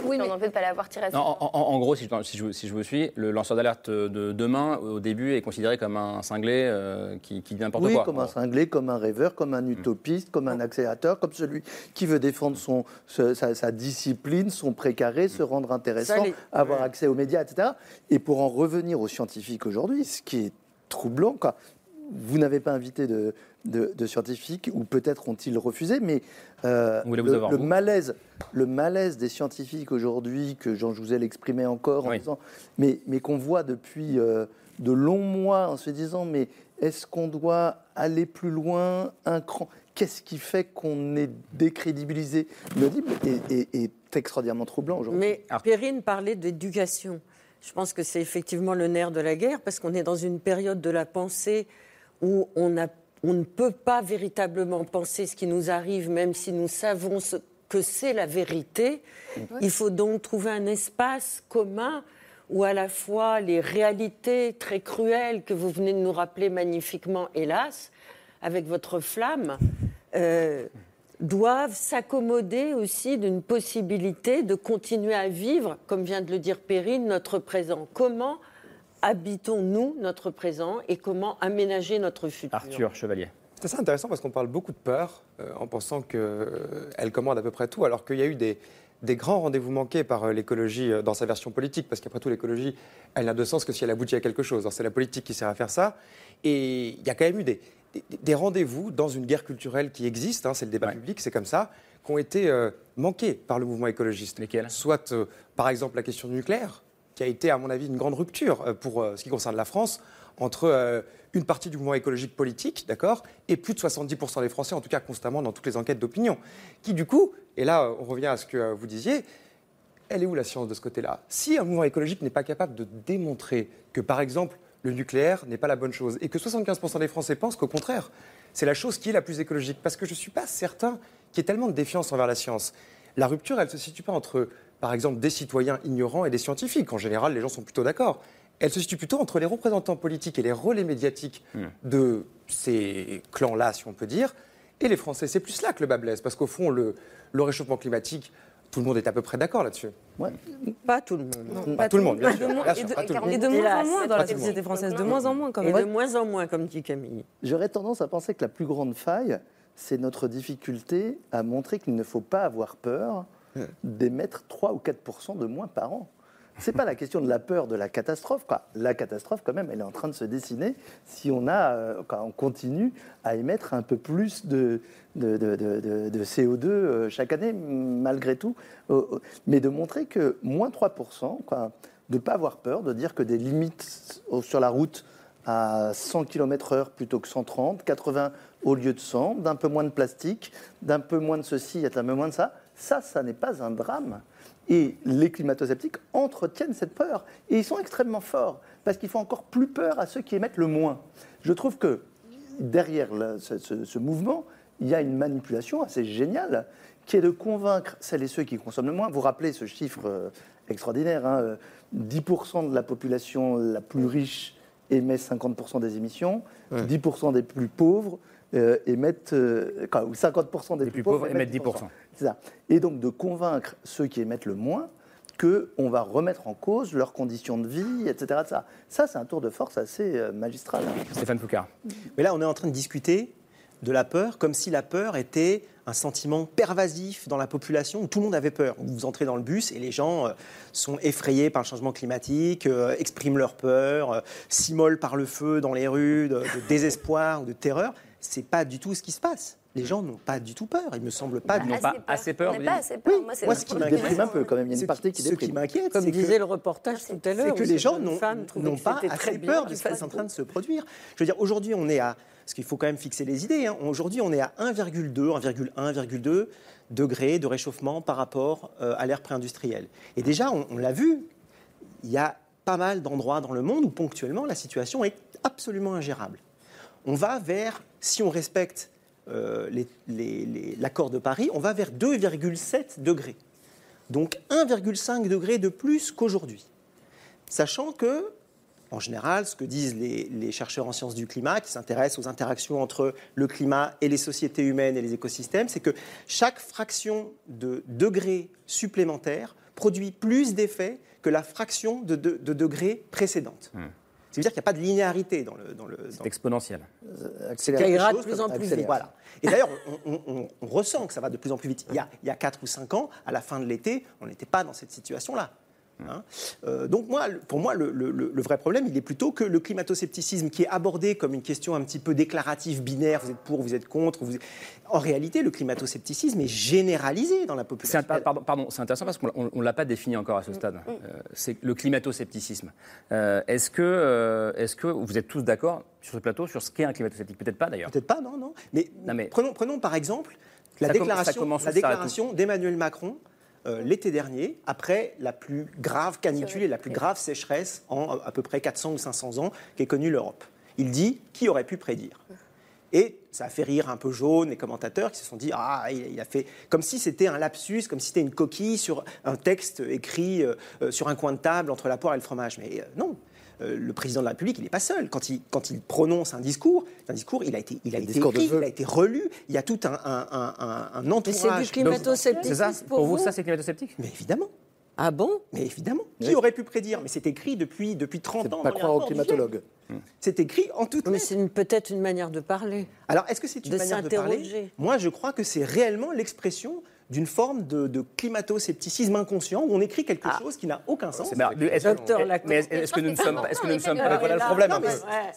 Oui, mais on en fait de pas l'avoir tiré Non, en, en- en gros, si je, si je- si je vous suis, le lanceur d'alerte de demain, au début, est considéré comme un cinglé euh, qui, qui dit n'importe Oui, quoi. comme un cinglé, comme un rêveur, comme un utopiste, comme un accélérateur, comme celui qui veut défendre son, ce- sa, sa discipline, son précaré, se rendre intéressant, les- avoir accès aux médias, etc. Et pour en revenir aux scientifiques aujourd'hui, ce qui est troublant, quoi, vous n'avez pas invité de, de- de scientifiques, ou peut-être ont-ils refusé, mais euh, le, le malaise, le malaise des scientifiques aujourd'hui, que Jean Jouzel exprimait encore, en disant, mais, mais qu'on voit depuis euh, de longs mois en se disant, mais est-ce qu'on doit aller plus loin, un cran Qu'est-ce qui fait qu'on est décrédibilisé? L'audible est, est- est extraordinairement troublant aujourd'hui. Mais Perrine parlait d'éducation. Je pense que c'est effectivement le nerf de la guerre parce qu'on est dans une période de la pensée où on, a- on ne peut pas véritablement penser ce qui nous arrive, même si nous savons ce que c'est la vérité. Il faut donc trouver un espace commun où à la fois les réalités très cruelles que vous venez de nous rappeler magnifiquement, hélas, avec votre flamme, euh, doivent s'accommoder aussi d'une possibilité de continuer à vivre, comme vient de le dire Perrine, notre présent. Comment habitons-nous notre présent et comment aménager notre futur Arthur Chevalier. C'est assez intéressant parce qu'on parle beaucoup de peur euh, en pensant qu'elle commande à peu près tout, alors qu'il y a eu des, des grands rendez-vous manqués par euh, l'écologie euh, dans sa version politique, parce qu'après tout, l'écologie, elle n'a de sens que si elle aboutit à quelque chose. C'est la politique qui sert à faire ça. Et il y a quand même eu des, des- des rendez-vous dans une guerre culturelle qui existe, hein, c'est le débat public, c'est comme ça, qui ont été euh, manqués par le mouvement écologiste. Lesquels? Soit, euh, par exemple, la question nucléaire, qui a été, à mon avis, une grande rupture euh, pour euh, ce qui concerne la France entre euh, une partie du mouvement écologique politique, d'accord, et plus de 70% des Français, en tout cas constamment dans toutes les enquêtes d'opinion, qui du coup, et là on revient à ce que vous disiez, elle est où la science de ce côté-là? Si un mouvement écologique n'est pas capable de démontrer que, par exemple, le nucléaire n'est pas la bonne chose, et que 75% des Français pensent qu'au contraire, c'est la chose qui est la plus écologique, parce que je ne suis pas certain qu'il y ait tellement de défiance envers la science. La rupture, elle ne se situe pas entre, par exemple, des citoyens ignorants et des scientifiques. En général, les gens sont plutôt d'accord. Elle se situe plutôt entre les représentants politiques et les relais médiatiques de ces clans-là, si on peut dire, et les Français. C'est plus là que le bas blesse, parce qu'au fond, le, le réchauffement climatique, tout le monde est à peu près d'accord là-dessus. Pas tout le monde. Pas tout le monde, bien sûr. Et de- Bien sûr, pas tout le monde. et de moins en moins dans la société française, de moins en moins quand Et même. de de moins en moins, comme dit Camille. J'aurais tendance à penser que la plus grande faille, c'est notre difficulté à montrer qu'il ne faut pas avoir peur d'émettre 3 ou 4% de moins par an. C'est pas la question de la peur de la catastrophe. Quoi. La catastrophe, quand même, elle est en train de se dessiner si on, a, euh, quand on continue à émettre un peu plus de, de, de- de- de- de CO2 euh, chaque année, malgré tout. Euh, Mais de montrer que moins 3 quoi, de ne pas avoir peur, de dire que des limites sur la route à 100 km/h plutôt que 130, 80 au lieu de 100, d'un peu moins de plastique, d'un peu moins de ceci, d'un peu moins de ça. Ça, ça n'est pas un drame. Et les climato-sceptiques entretiennent cette peur. Et ils sont extrêmement forts, parce qu'ils font encore plus peur à ceux qui émettent le moins. Je trouve que derrière ce, mouvement, il y a une manipulation assez géniale, qui est de convaincre celles et ceux qui consomment le moins. Vous rappelez ce chiffre euh, extraordinaire, hein, euh, 10% de la population la plus riche émet 50% des émissions, 10% des plus pauvres euh, émettent, euh, quoi, ou 50% des plus, pauvres émettent 10%. C'est ça. Et donc de convaincre ceux qui émettent le moins qu'on va remettre en cause leurs conditions de vie, etc. Ça, ça c'est un tour de force assez euh, magistral. Stéphane Foucard. Mais là, on est en train de discuter de la peur comme si la peur était un sentiment pervasif dans la population où tout le monde avait peur. Vous entrez dans le bus et les gens euh, sont effrayés par le changement climatique, euh, expriment leur peur, euh, s'immolent par le feu dans les rues de, de désespoir ou de terreur. C'est pas du tout ce qui se passe. les gens n'ont pas du tout peur. Il me semble pas. Ils n'ont pas assez peur. On n'est pas assez peur. Oui, Moi, c'est ce qui m'inquiète un peu quand même. Il y a une partie qui ce qui m'inquiète, Comme c'est disait que- le reportage tout à c'est l'heure. que où les gens n'ont que pas assez peur de ce qui est en train de se produire. Je veux dire, aujourd'hui, on est à, parce qu'il faut quand même fixer les idées, hein. aujourd'hui, on est à 1,2, 1,1, 1,2 degrés de réchauffement par rapport euh, à l'ère pré-industrielle. Et déjà, on, l'a vu, il y a pas mal d'endroits dans le monde où ponctuellement la situation est absolument ingérable. On va vers, si on respecte euh, l'accord de Paris, on va vers 2,7 degrés. Donc 1,5 degré de plus qu'aujourd'hui. Sachant que, en général, ce que disent les, les chercheurs en sciences du climat, qui s'intéressent aux interactions entre le climat et les sociétés humaines et les écosystèmes, c'est que chaque fraction de degré supplémentaire produit plus d'effets que la fraction de, de- de degrés précédente. Ça veut dire qu'il n'y a pas de linéarité dans le. Dans le C'est exponentiel. les ira de plus en plus vite. Voilà. Et d'ailleurs, on, on- on- on ressent que ça va de plus en plus vite. Il y a, il y a 4 ou 5 ans, à la fin de l'été, on n'était pas dans cette situation-là. Hein. Euh, donc moi, pour moi, le, le- le- le vrai problème, il est plutôt que le climato-scepticisme qui est abordé comme une question un petit peu déclarative, binaire, vous êtes pour, vous êtes contre. vous En réalité, le climato-scepticisme est généralisé dans la population. un- pardon, pardon, c'est intéressant parce qu'on ne l'a pas défini encore à ce stade. Euh, c'est le climato-scepticisme. Euh, est-ce, que, euh, est-ce que vous êtes tous d'accord sur ce plateau sur ce qu'est un climato-sceptique? Peut-être pas d'ailleurs. Peut-être pas, non, non. Mais, Non, mais- Prenons, prenons par exemple la Ça déclaration d'Emmanuel Macron euh, l'été dernier, après la plus grave canicule et la plus grave sécheresse en à peu près 400 ou 500 ans qu'ait connue l'Europe. Il dit qui aurait pu prédire? Et ça a fait rire un peu jaune les commentateurs qui se sont dit ah il, a fait comme si c'était un lapsus, comme si c'était une coquille sur un texte écrit euh, euh, sur un coin de table entre la poire et le fromage. Mais euh, non. Euh, le président de la République, il n'est pas seul. Quand il, quand il prononce un discours, un discours, il a été, il a été écrit, il a été relu. Il y a tout un, un, un, entourage. c'est du climato-scepticisme pour Pour vous, vous ça, c'est climato-sceptique? Mais évidemment. Ah bon? Mais évidemment. Qui aurait pu prédire? Mais c'est écrit depuis, depuis 30 ans. Pas dans croire aux du climatologues. C'est écrit en toutes Mais c'est peut-être une manière de parler. Alors, est-ce que c'est une de manière de parler? Moi, je crois que c'est réellement l'expression d'une forme de, de climato-scepticisme inconscient où on écrit quelque chose qui n'a aucun sens. Alors, est-ce- est-ce que nous ne sommes pas, est-ce que nous ne sommes Ah, pas voilà le problème.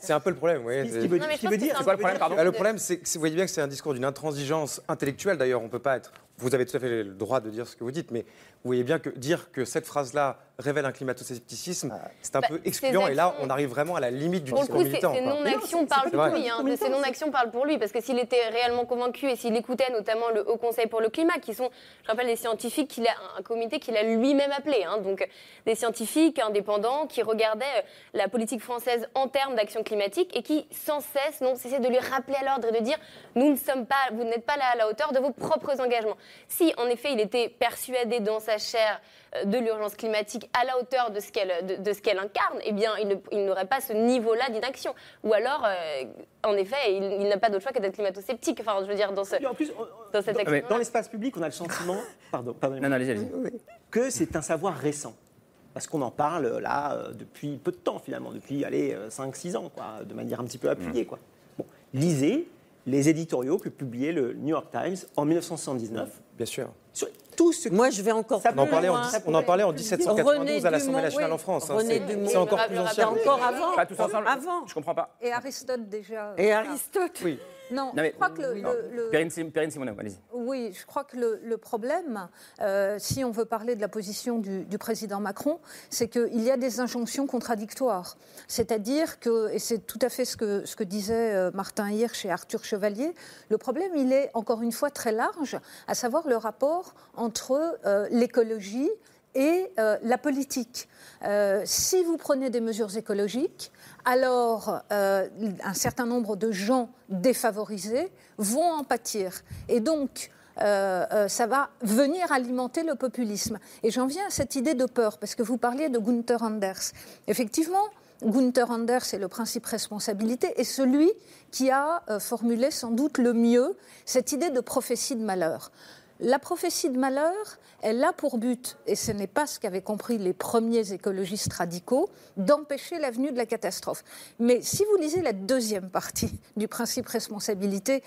C'est un peu le problème, oui. Ce qui veut, dire, C'est quoi le problème, pardon Ah, le problème, c'est que vous voyez bien que c'est un discours d'une intransigeance intellectuelle. D'ailleurs, on peut pas être. Vous avez tout à fait le droit de dire ce que vous dites, mais vous voyez bien que dire que cette phrase-là révèle un climato-scepticisme, c'est un Bah, peu excluant. Et là, on arrive vraiment à la limite du Pour le discours coup, militant. ses non-actions parlent pour lui. Hein, ses non-actions parlent pour lui. Parce que s'il était réellement convaincu et s'il écoutait notamment le Haut Conseil pour le climat, qui sont, je rappelle, des scientifiques, qu'il a, un comité qu'il a lui-même appelé. hein, donc, des scientifiques indépendants qui regardaient euh, la politique française en termes d'action climatique et qui, sans cesse, n'ont cessé de lui rappeler à l'ordre et de dire nous ne sommes pas, vous n'êtes pas là à la hauteur de vos propres engagements. Si, en effet, il était persuadé dans sa chair euh, de l'urgence climatique à la hauteur de ce qu'elle de, de ce qu'elle incarne, eh bien, il n'aurait pas ce niveau-là d'inaction. Ou alors, euh, en effet, il, il n'a pas d'autre choix que d'être climato-sceptique. Enfin, je veux dire, dans, ce, Et en plus, dans cette action. dans l'espace public, on a le sentiment pardon, Non, non, allez-y, allez-y. que c'est un savoir récent. Parce qu'on en parle euh, là depuis peu de temps finalement, depuis allez, 5-6 ans, quoi, de manière un petit peu appuyée. Quoi. Bon, lisez les éditoriaux que publiait le New York Times en 1979 Bien sûr. sur tout ce Moi, je vais encore Ça On en plus parlait loin. on en parlait en René 1792 à l'Assemblée nationale oui. en France. hein. C'est- encore plus ancien. C'est encore avant. Pas tous ensemble Avant. Je comprends pas. Et Aristote déjà. Et Aristote. Oui. Non, Non, mais- je crois que le, le- le- Perrine, Sim- Perrine Simoneau, allez-y. Oui, je crois que le, le problème, euh, si on veut parler de la position du, du président Macron, c'est qu'il y a des injonctions contradictoires. C'est-à-dire que, et c'est tout à fait ce que, ce que disait euh, Martin Hirsch et Arthur Chevalier, le problème, il est encore une fois très large, à savoir le rapport entre euh, l'écologie et euh, la politique. Euh, si vous prenez des mesures écologiques, alors euh, un certain nombre de gens défavorisés vont en pâtir. Et donc, ça va venir alimenter le populisme. Et j'en viens à cette idée de peur, parce que vous parliez de Gunther Anders. Effectivement, Gunther Anders est le principe responsabilité et celui qui a formulé sans doute le mieux cette idée de prophétie de malheur. La prophétie de malheur, elle a pour but, et ce n'est pas ce qu'avaient compris les premiers écologistes radicaux, d'empêcher la venue de la catastrophe. Mais si vous lisez la deuxième partie du principe responsabilité,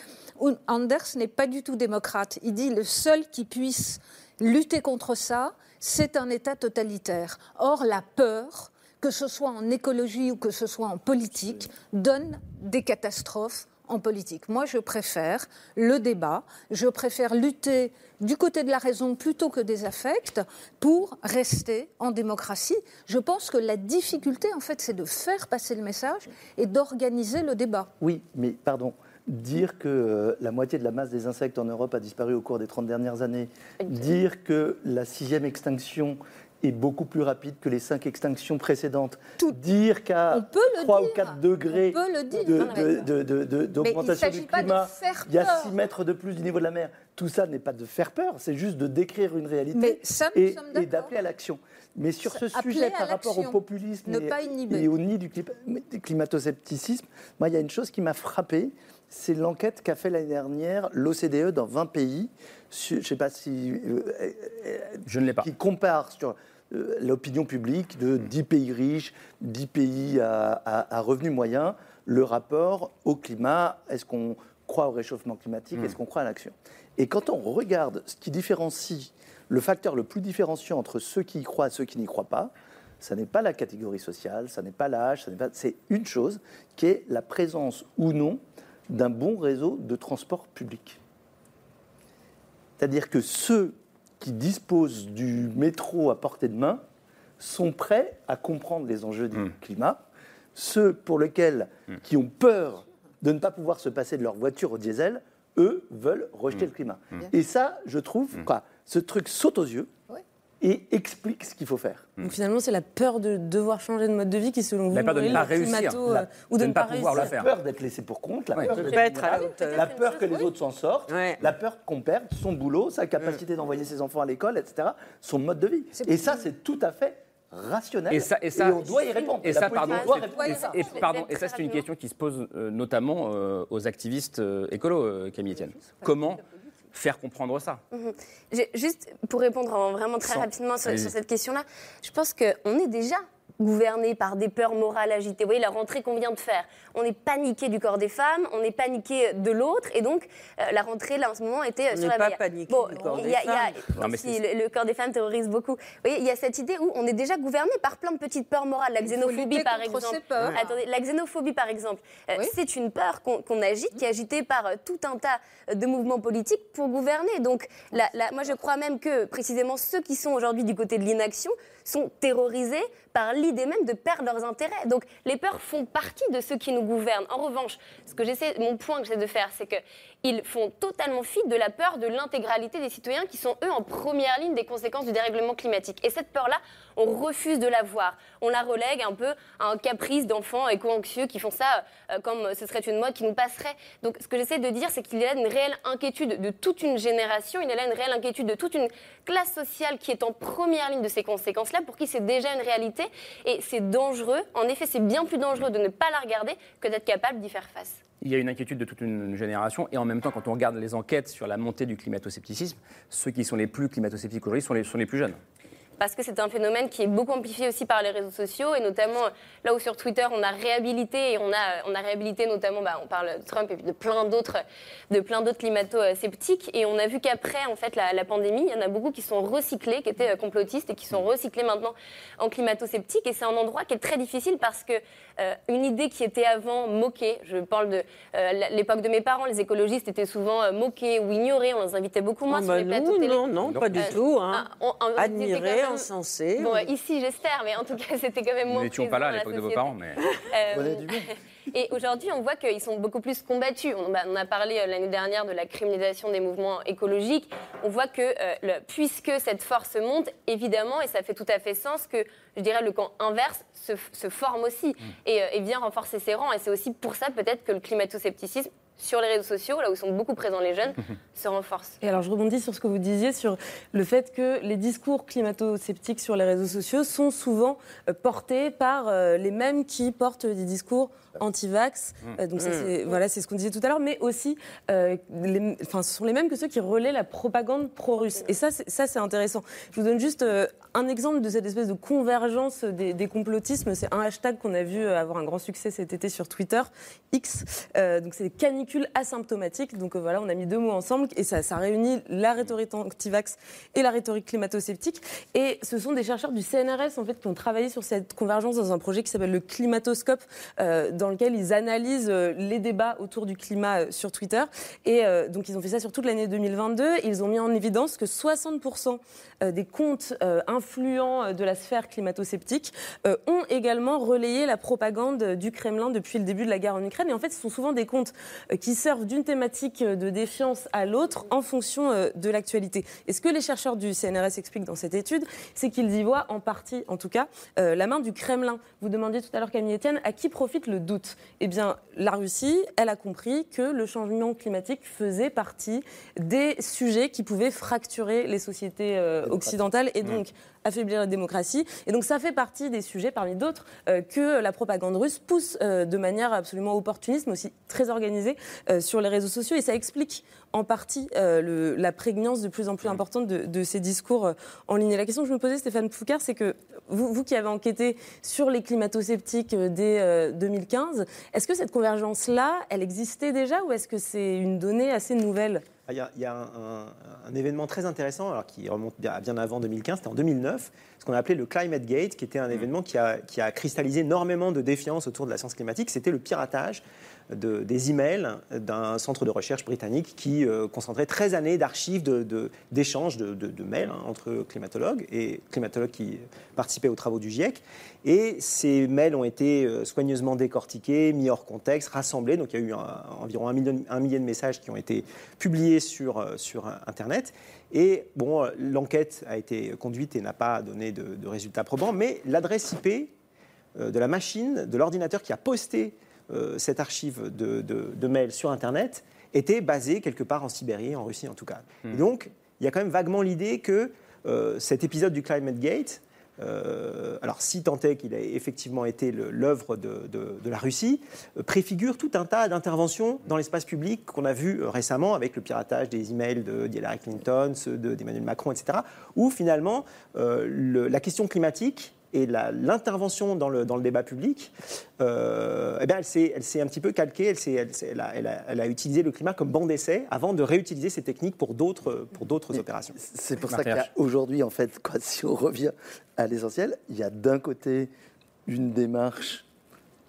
Anders n'est pas du tout démocrate. Il dit le seul qui puisse lutter contre ça, c'est un État totalitaire. Or, la peur, que ce soit en écologie ou que ce soit en politique, donne des catastrophes en politique. Moi, je préfère le débat, je préfère lutter du côté de la raison plutôt que des affects pour rester en démocratie. Je pense que la difficulté, en fait, c'est de faire passer le message et d'organiser le débat. Oui, mais pardon. Dire que euh, la moitié de la masse des insectes en Europe a disparu au cours des 30 dernières années, dire que la sixième extinction est beaucoup plus rapide que les cinq extinctions précédentes. Dire qu'à 3 ou 4 degrés de- de- de- d'augmentation du climat, il y a peur. 6 mètres de plus du niveau de la mer. Tout ça n'est pas de faire peur, c'est juste de décrire une réalité Mais ça, nous et, d'appeler à l'action. Mais sur ce Appeler sujet, par rapport au populisme et, au nid du climato-scepticisme, moi, il y a une chose qui m'a frappé, c'est l'enquête qu'a fait l'année dernière l'OCDE dans 20 pays. sur- je ne sais pas si. euh, euh, Je ne l'ai pas. Qui compare sur euh, l'opinion publique de 10 pays riches, 10 pays à, à- à revenus moyens, le rapport au climat. Est-ce qu'on croit au réchauffement climatique Est-ce qu'on croit à l'action? Et quand on regarde ce qui différencie, le facteur le plus différenciant entre ceux qui y croient et ceux qui n'y croient pas, ça n'est pas la catégorie sociale, ça n'est pas l'âge, ça n'est pas- c'est une chose qui est la présence ou non d'un bon réseau de transport public. C'est-à-dire que ceux qui disposent du métro à portée de main sont prêts à comprendre les enjeux du climat. Ceux pour lesquels qui ont peur de ne pas pouvoir se passer de leur voiture au diesel, eux veulent rejeter le climat. Et ça, je trouve, quoi, ce truc saute aux yeux et explique ce qu'il faut faire. Donc finalement, c'est la peur de devoir changer de mode de vie qui, selon vous, La peur de ne pas le réussir. climato, La- euh, ou de, ne pas, réussir. La peur d'être laissé pour compte, la Ouais. peur la peur que les autres s'en sortent, la peur qu'on perde son boulot, sa capacité d'envoyer ses enfants à l'école, etc., son mode de vie. Et ça, c'est tout à fait rationnel. Et ça, et ça, on doit y répondre. Et ça, pardon, et, ça. et pardon, et ça, c'est une question qui se pose euh, notamment euh, aux activistes euh, écolos, euh, Camille Etienne. Comment faire comprendre ça. Mhm. Juste pour répondre en vraiment très Sans- rapidement sur, sur cette question-là, je pense qu'on est déjà gouverné par des peurs morales agitées. Vous voyez la rentrée qu'on vient de faire. On est paniqué du corps des femmes, on est paniqué de l'autre, et donc euh, la rentrée là en ce moment était On sur n'est la pas meilleure. paniqué Bon, du corps il des y a- il y a- femmes. Non, mais si, le, le corps des femmes terrorise beaucoup. Vous voyez, il y a cette idée où on est déjà gouverné par plein de petites peurs morales. La xénophobie par exemple. peurs. Attendez, la xénophobie par exemple, euh, c'est une peur qu'on agite, qui est agitée par euh, tout un tas de mouvements politiques pour gouverner. Donc la- la- moi je crois même que précisément ceux qui sont aujourd'hui du côté de l'inaction sont terrorisés par l'idée même de perdre leurs intérêts. Donc les peurs font partie de ceux qui nous gouvernent. En revanche, ce que j'essaie, mon point que j'essaie de faire, c'est que ils font totalement fi de la peur de l'intégralité des citoyens qui sont eux en première ligne des conséquences du dérèglement climatique. Et cette peur-là, on refuse de la voir. On la relègue un peu à un caprice d'enfants éco-anxieux qui font ça euh, comme ce serait une mode qui nous passerait. Donc ce que j'essaie de dire, c'est qu'il y a là une réelle inquiétude de toute une génération, il y a là une réelle inquiétude de toute une classe sociale qui est en première ligne de ces conséquences-là, pour qui c'est déjà une réalité. Et c'est dangereux, en effet c'est bien plus dangereux de ne pas la regarder que d'être capable d'y faire face. Il y a une inquiétude de toute une génération, et en même temps, quand on regarde les enquêtes sur la montée du climato-scepticisme, ceux qui sont les plus climato-sceptiques aujourd'hui sont les, plus jeunes. parce que c'est un phénomène qui est beaucoup amplifié aussi par les réseaux sociaux et notamment là où sur Twitter on a réhabilité et on a réhabilité notamment bah, on parle de Trump et de plein d'autres de plein d'autres climato-sceptiques. Et on a vu qu'après en fait la, la pandémie il y en a beaucoup qui sont recyclés qui étaient euh, complotistes et qui sont recyclés maintenant en climato-sceptiques. Et c'est un endroit qui est très difficile parce que euh, une idée qui était avant moquée je parle de euh, l'époque de mes parents les écologistes étaient souvent euh, moqués ou ignorés on les invitait beaucoup moins Ah sur bah les nous, plateaux télé non, non, pas du tout, hein. ah, on- on- Admirés, même- encensés. Bon, ici, j'espère, mais en tout cas, c'était quand même Nous moins. n'étions pas là à l'époque de vos parents, mais. Et aujourd'hui, on voit qu'ils sont beaucoup plus combattus. On, on a parlé euh, l'année dernière de la criminalisation des mouvements écologiques. On voit que, euh, le- puisque cette force monte, évidemment, et ça fait tout à fait sens, que je dirais le camp inverse se, se forme aussi et, euh, et vient renforcer ses rangs. Et c'est aussi pour ça, peut-être, que le climato-scepticisme sur les réseaux sociaux, là où sont beaucoup présents les jeunes, se renforce. Et alors, je rebondis sur ce que vous disiez sur le fait que les discours climato-sceptiques sur les réseaux sociaux sont souvent portés par les mêmes qui portent des discours anti-vax. Mm. Euh, donc, ça, Mm. c'est voilà, c'est ce qu'on disait tout à l'heure, mais aussi, euh, les- enfin, ce sont les mêmes que ceux qui relaient la propagande pro-russe. Et ça, c'est- ça, c'est intéressant. Je vous donne juste euh, un exemple de cette espèce de convergence des, des complotismes. C'est un hashtag qu'on a vu avoir un grand succès cet été sur Twitter, X. Euh, donc, c'est des canicules asymptomatiques. Donc, voilà, on a mis deux mots ensemble et ça, ça réunit la rhétorique anti-vax et la rhétorique climato-sceptique. Et ce sont des chercheurs du CNRS, en fait, qui ont travaillé sur cette convergence dans un projet qui s'appelle le Climatoscope, dans dans lequel ils analysent euh, les débats autour du climat euh, sur Twitter. Et euh, donc, ils ont fait ça sur toute l'année 2022. Ils ont mis en évidence que 60% euh, des comptes influents de la sphère climato-sceptique ont également relayé la propagande du Kremlin depuis le début de la guerre en Ukraine. Et en fait, ce sont souvent des comptes qui servent d'une thématique de défiance à l'autre en fonction de l'actualité. Et ce que les chercheurs du CNRS expliquent dans cette étude, c'est qu'ils y voient en partie, en tout cas, la main du Kremlin. Vous demandiez tout à l'heure, Camille Etienne, à qui profite le doute? Eh bien, la Russie, elle a compris que le changement climatique faisait partie des sujets qui pouvaient fracturer les sociétés euh, occidentales et donc affaiblir la démocratie. Et donc ça fait partie des sujets parmi d'autres euh, que la propagande russe pousse euh, de manière absolument opportuniste, mais aussi très organisée euh, sur les réseaux sociaux. Et ça explique en partie le- la prégnance de plus en plus importante de, de ces discours en ligne. Et la question que je me posais, Stéphane Foucard, c'est que vous, vous qui avez enquêté sur les climato-sceptiques dès euh, 2015, est-ce que cette convergence-là, elle existait déjà ou est-ce que c'est une donnée assez nouvelle? Il y a, il y a un, un- un événement très intéressant, alors qui remonte bien, à bien avant 2015, c'était en 2009, ce qu'on a appelé le Climate Gate, qui était un événement qui a, qui a cristallisé énormément de défiance autour de la science climatique. C'était le piratage de- des emails d'un centre de recherche britannique qui euh, concentrait 13 années d'archives d'échanges de, mails hein, entre climatologues et climatologues qui participaient aux travaux du GIEC. Et ces mails ont été euh, soigneusement décortiqués, mis hors contexte, rassemblés. Donc il y a eu environ un million, un millier de messages qui ont été publiés sur, euh, sur Internet. Et bon, l'enquête a été conduite et n'a pas donné de, résultats probants, mais l'adresse IP de la machine, de l'ordinateur qui a posté euh, cette archive de, de- de mails sur Internet était basée quelque part en Sibérie, en Russie en tout cas. Et donc, il y a quand même vaguement l'idée que euh, cet épisode du Climate Gate, euh, alors si tant est qu'il ait effectivement été l'œuvre de, de- de la Russie, euh, préfigure tout un tas d'interventions dans l'espace public qu'on a vu euh, récemment avec le piratage des emails de Hillary Clinton, ceux de- d'Emmanuel Macron, etc., où finalement le- la question climatique et la- l'intervention dans le, dans le débat public, euh, eh bien, elle s'est un petit peu calquée, elle, elle, elle a, elle a- elle a utilisé le climat comme banc d'essai avant de réutiliser ces techniques pour d'autres pour d'autres opérations. C'est pour ça qu'aujourd'hui, en fait, quoi, si on revient à l'essentiel, il y a d'un côté une démarche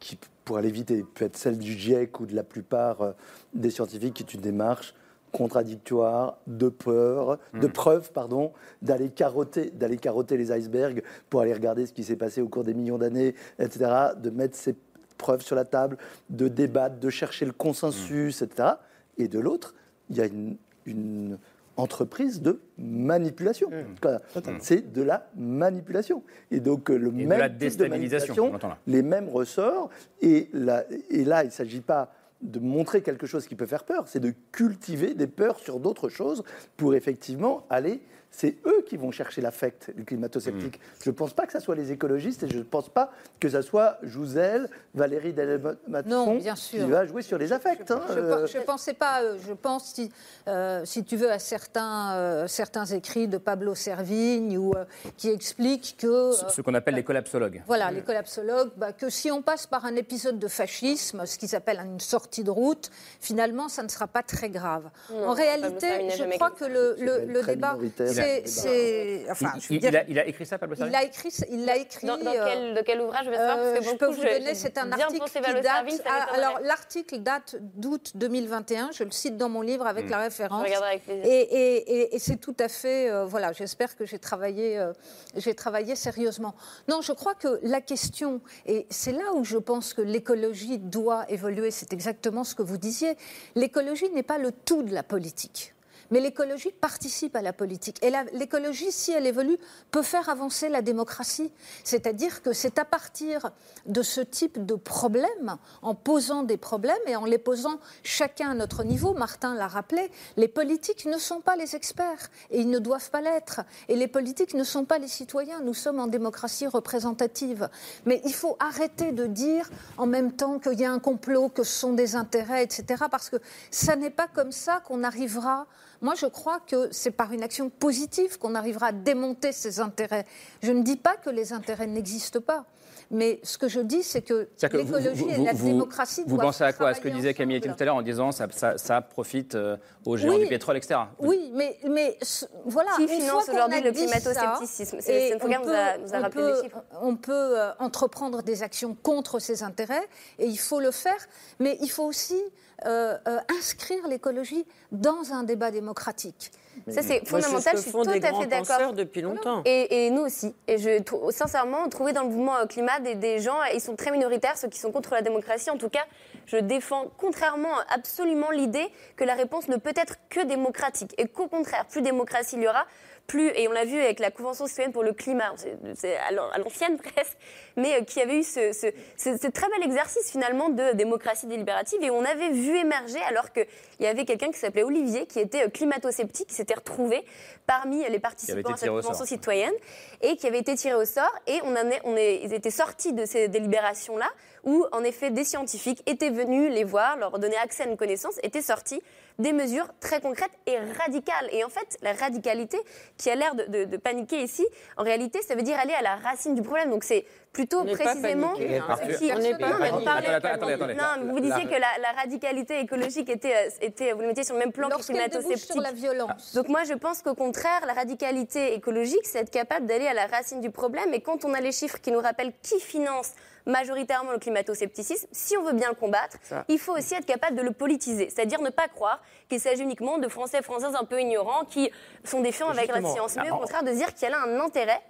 qui, pour aller vite, et peut être celle du GIEC ou de la plupart euh, des scientifiques, qui est une démarche contradictoire, de peur, de preuve, pardon, d'aller carotter, d'aller carotter les icebergs pour aller regarder ce qui s'est passé au cours des millions d'années, etc., de mettre ces preuves sur la table, de débattre, de chercher le consensus, etc. Et de l'autre, il y a une, une entreprise de manipulation. Quoi. C'est de la manipulation. Et donc, euh, le Et de même la type de déstabilisation, manipulation, les mêmes ressorts. Et là, et là il ne s'agit pas de montrer quelque chose qui peut faire peur, c'est de cultiver des peurs sur d'autres choses pour effectivement aller. C'est eux qui vont chercher l'affect, les climato-sceptiques. Mm. Je ne pense pas que ce soit les écologistes et je ne pense pas que ce soit Jouzel, Valérie Non, Delmatson bien sûr. qui va jouer sur les affects. hein, Je euh. ne pensais pas à eux. Je pense, si, euh, si tu veux, à certains, euh, certains écrits de Pablo Servigne ou, euh, qui expliquent que. euh, Ce, ce qu'on appelle les collapsologues. Voilà, les collapsologues, bah, que si on passe par un épisode de fascisme, ce qu'ils appellent une sortie de route, finalement, ça ne sera pas très grave. Non, en Pablo Servigne réalité, je crois que le, C'est le, le débat. C'est, c'est- enfin, il, je veux il- dire, il a, il a écrit ça, Pablo il Servigne l'a écrit, il l'a écrit. Dans, dans euh, quel, de quel ouvrage je vais savoir parce euh, que je peux vous donner, c'est un article qui date. Servigne, alors l'article date d'août 2021. Je le cite dans mon livre avec Hmm. la référence. Je avec plaisir. Et, et- et- et c'est tout à fait. euh, voilà, j'espère que j'ai travaillé, euh, j'ai travaillé sérieusement. Non, je crois que la question, et c'est là où je pense que l'écologie doit évoluer. C'est exactement ce que vous disiez. L'écologie n'est pas le tout de la politique. Mais l'écologie participe à la politique. Et l'écologie, si elle évolue, peut faire avancer la démocratie. C'est-à-dire que c'est à partir de ce type de problème, en posant des problèmes et en les posant chacun à notre niveau, Martin l'a rappelé, les politiques ne sont pas les experts et ils ne doivent pas l'être. Et les politiques ne sont pas les citoyens. Nous sommes en démocratie représentative. Mais il faut arrêter de dire en même temps qu'il y a un complot, que ce sont des intérêts, etc. Parce que ça n'est pas comme ça qu'on arrivera. Moi, je crois que c'est par une action positive qu'on arrivera à démonter ces intérêts. Je ne dis pas que les intérêts n'existent pas. Mais ce que je dis, c'est que l'écologie et la vous- démocratie Vous pensez à quoi À ce que disait Camille Etienne tout à l'heure en disant ça, ça, ça profite euh, aux géants Oui. du pétrole, etc. Oui, mais, mais ce- voilà. Qui une finance fois qu'on aujourd'hui a le dit ça, climato-scepticisme nous a- peut- nous a rappelé peut- les chiffres. On peut euh, entreprendre des actions contre ces intérêts, et il faut le faire, mais il faut aussi euh, euh, inscrire l'écologie dans un débat démocratique. Ça, c'est fondamental, je suis tout à fait d'accord. depuis longtemps. Et, et nous aussi. Et je sincèrement, trouver dans le mouvement climat des, des gens, ils sont très minoritaires, ceux qui sont contre la démocratie. En tout cas, je défends contrairement absolument l'idée que la réponse ne peut être que démocratique. Et qu'au contraire, plus démocratie il y aura, plus, et on l'a vu avec la Convention citoyenne pour le climat, c'est- à l'an- à l'ancienne presque, mais euh, qui avait eu ce, ce- ce- ce très bel exercice finalement de démocratie délibérative. Et on avait vu émerger, alors qu'il y avait quelqu'un qui s'appelait Olivier, qui était euh, climato-sceptique, qui s'était retrouvé parmi les participants à cette Convention citoyenne et qui avait été tiré au sort. Et on, en est, on est, ils étaient sortis de ces délibérations-là où, en effet, des scientifiques étaient venus les voir, leur donner accès à une connaissance, étaient sortis des mesures très concrètes et radicales. Et en fait, la radicalité qui a l'air de, de- de paniquer ici, en réalité, ça veut dire aller à la racine du problème. Donc c'est plutôt précisément... paniqué, hein. ce qui- On n'est pas Non, paniqué. Attendez, attendez, vous disiez que la, la radicalité écologique était, euh, était, vous le mettiez sur le même plan que climato-sceptique. sur la violence. Donc moi, je pense qu'au contraire, la radicalité écologique, c'est être capable d'aller à la racine du problème. Et quand on a les chiffres qui nous rappellent qui finance majoritairement le climato-scepticisme, si on veut bien le combattre, Ça. il faut aussi être capable de le politiser. C'est-à-dire ne pas croire qu'il s'agit uniquement de Français et Françaises un peu ignorants qui sont défiants avec la science, mais au contraire de dire qu'il y a là un intérêt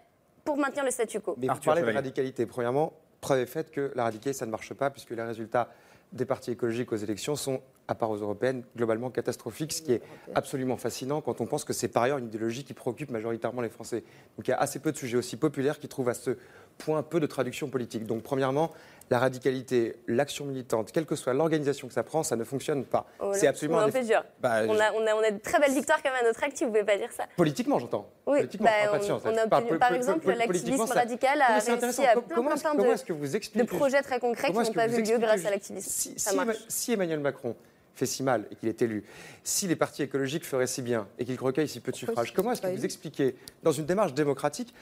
pour maintenir le statu quo. Mais vous parlez de radicalité. Premièrement, preuve est faite que la radicalité, ça ne marche pas, puisque les résultats des partis écologiques aux élections sont, à part aux européennes, globalement catastrophiques, ce qui est absolument fascinant quand on pense que c'est par ailleurs une idéologie qui préoccupe majoritairement les Français. Donc il y a assez peu de sujets aussi populaires qui trouvent à ce point peu de traduction politique. Donc premièrement, la radicalité, l'action militante, quelle que soit l'organisation que ça prend, ça ne fonctionne pas. Oh, c'est absolument c'est un peu dur. Bah, on, a, on, a, on a de très belles victoires quand même à notre actif, vous pouvez pas dire ça. Politiquement, j'entends. Oui, Politiquement, bah, de on- science, on a obtenu- par exemple, l'activisme radical a réussi à plein, comment plein, de- que vous de expliquez projets très concrets qui n'ont pas vu lieu grâce à l'activisme. Si, Ça si marche. Emma- si Emmanuel Macron fait si mal et qu'il est élu, si les partis écologiques feraient si bien et qu'ils recueillent si peu de suffrages, comment est-ce que vous expliquez, dans une démarche démocratique,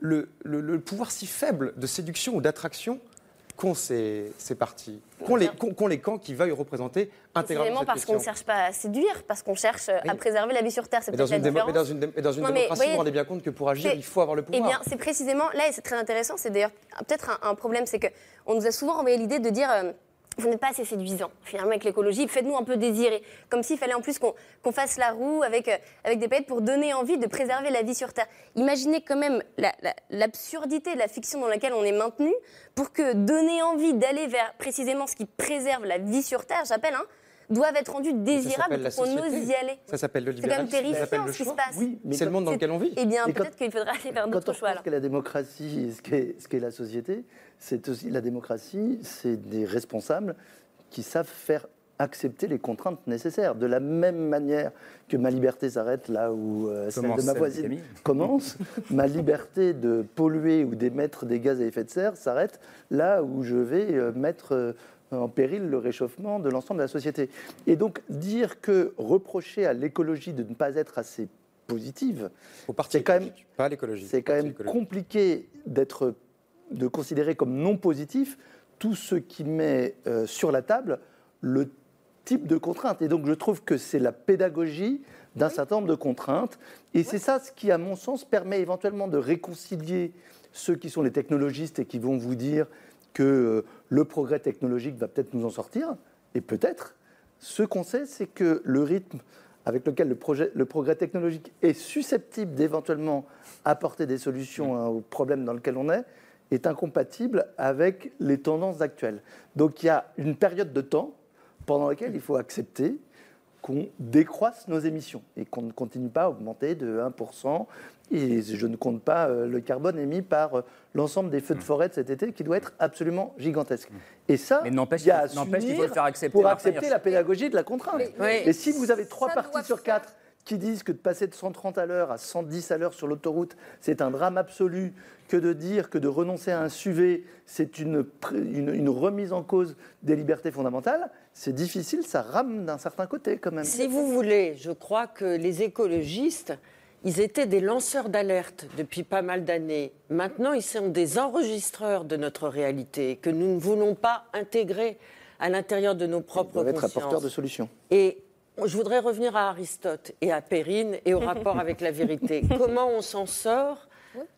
le, le- le pouvoir si faible de séduction ou d'attraction qu'ont ces, ces partis, qu'ont les, les camps qui veuillent représenter intégralement cette parce qu'on ne cherche pas à séduire, parce qu'on cherche à préserver la vie sur Terre. C'est peut-être la démo- mais dans différence. une, dans une Non, démocratie, vous vous rendez bien compte que pour agir, il faut avoir le Eh pouvoir. bien, c'est précisément, là, et c'est très intéressant, c'est d'ailleurs peut-être un, un problème, c'est qu'on nous a souvent envoyé l'idée de dire. euh, vous n'êtes pas assez séduisant, finalement, avec l'écologie. Faites-nous un peu désirer. Comme s'il fallait en plus qu'on qu'on fasse la roue avec, euh, avec des paillettes pour donner envie de préserver la vie sur Terre. Imaginez quand même la- la- l'absurdité de la fiction dans laquelle on est maintenu pour que donner envie d'aller vers précisément ce qui préserve la vie sur Terre, j'appelle, hein, doivent être rendus désirables la pour qu'on ose y aller. Ça s'appelle le C'est quand même libéralisme, ça s'appelle terrifiant le ce qui se passe. Oui, mais C'est le monde dans lequel on vit. Eh bien, quand- peut-être qu'il faudra aller vers Quand d'autres on choix. pense alors. que la démocratie, ce qu'est ce qu'est la société, c'est aussi la démocratie, c'est des responsables qui savent faire accepter les contraintes nécessaires. De la même manière que ma liberté s'arrête là où euh, celle Commence de ma voisine commence, ma liberté de polluer ou d'émettre des gaz à effet de serre s'arrête là où je vais euh, mettre euh, en péril le réchauffement de l'ensemble de la société. Et donc dire que reprocher à l'écologie de ne pas être assez positive, c'est quand même pas l'écologie. C'est quand même compliqué d'être, de considérer comme non positif tout ce qui met euh, sur la table le type de contrainte. Et donc je trouve que c'est la pédagogie d'un certain nombre de contraintes. Et c'est ça ce qui, à mon sens, permet éventuellement de réconcilier ceux qui sont les technologistes et qui vont vous dire que euh, le progrès technologique va peut-être nous en sortir, et peut-être. Ce qu'on sait, c'est que le rythme avec lequel le, projet- le progrès technologique est susceptible d'éventuellement apporter des solutions hein, au problème dans lequel on est, est incompatible avec les tendances actuelles. Donc il y a une période de temps pendant laquelle il faut accepter qu'on décroisse nos émissions et qu'on ne continue pas à augmenter de 1%. Et je ne compte pas euh, le carbone émis par euh, l'ensemble des feux de forêt de cet été qui doit être absolument gigantesque. Et ça, Mais n'empêche il y a à qu'il- faut le s'unir faire accepter, pour accepter la pédagogie de la contrainte. Oui. Et si vous avez trois parties sur quatre qui disent que de passer de 130 à l'heure à 110 à l'heure sur l'autoroute, c'est un drame absolu, que de dire que de renoncer à un SUV, c'est une, pr- une, une remise en cause des libertés fondamentales, c'est difficile, ça rame d'un certain côté quand même. Si vous voulez, je crois que les écologistes, ils étaient des lanceurs d'alerte depuis pas mal d'années. Maintenant, ils sont des enregistreurs de notre réalité que nous ne voulons pas intégrer à l'intérieur de nos propres Ils doivent être apporteurs de solutions. Et je voudrais revenir à Aristote et à Perrine et au rapport avec la vérité. Comment on s'en sort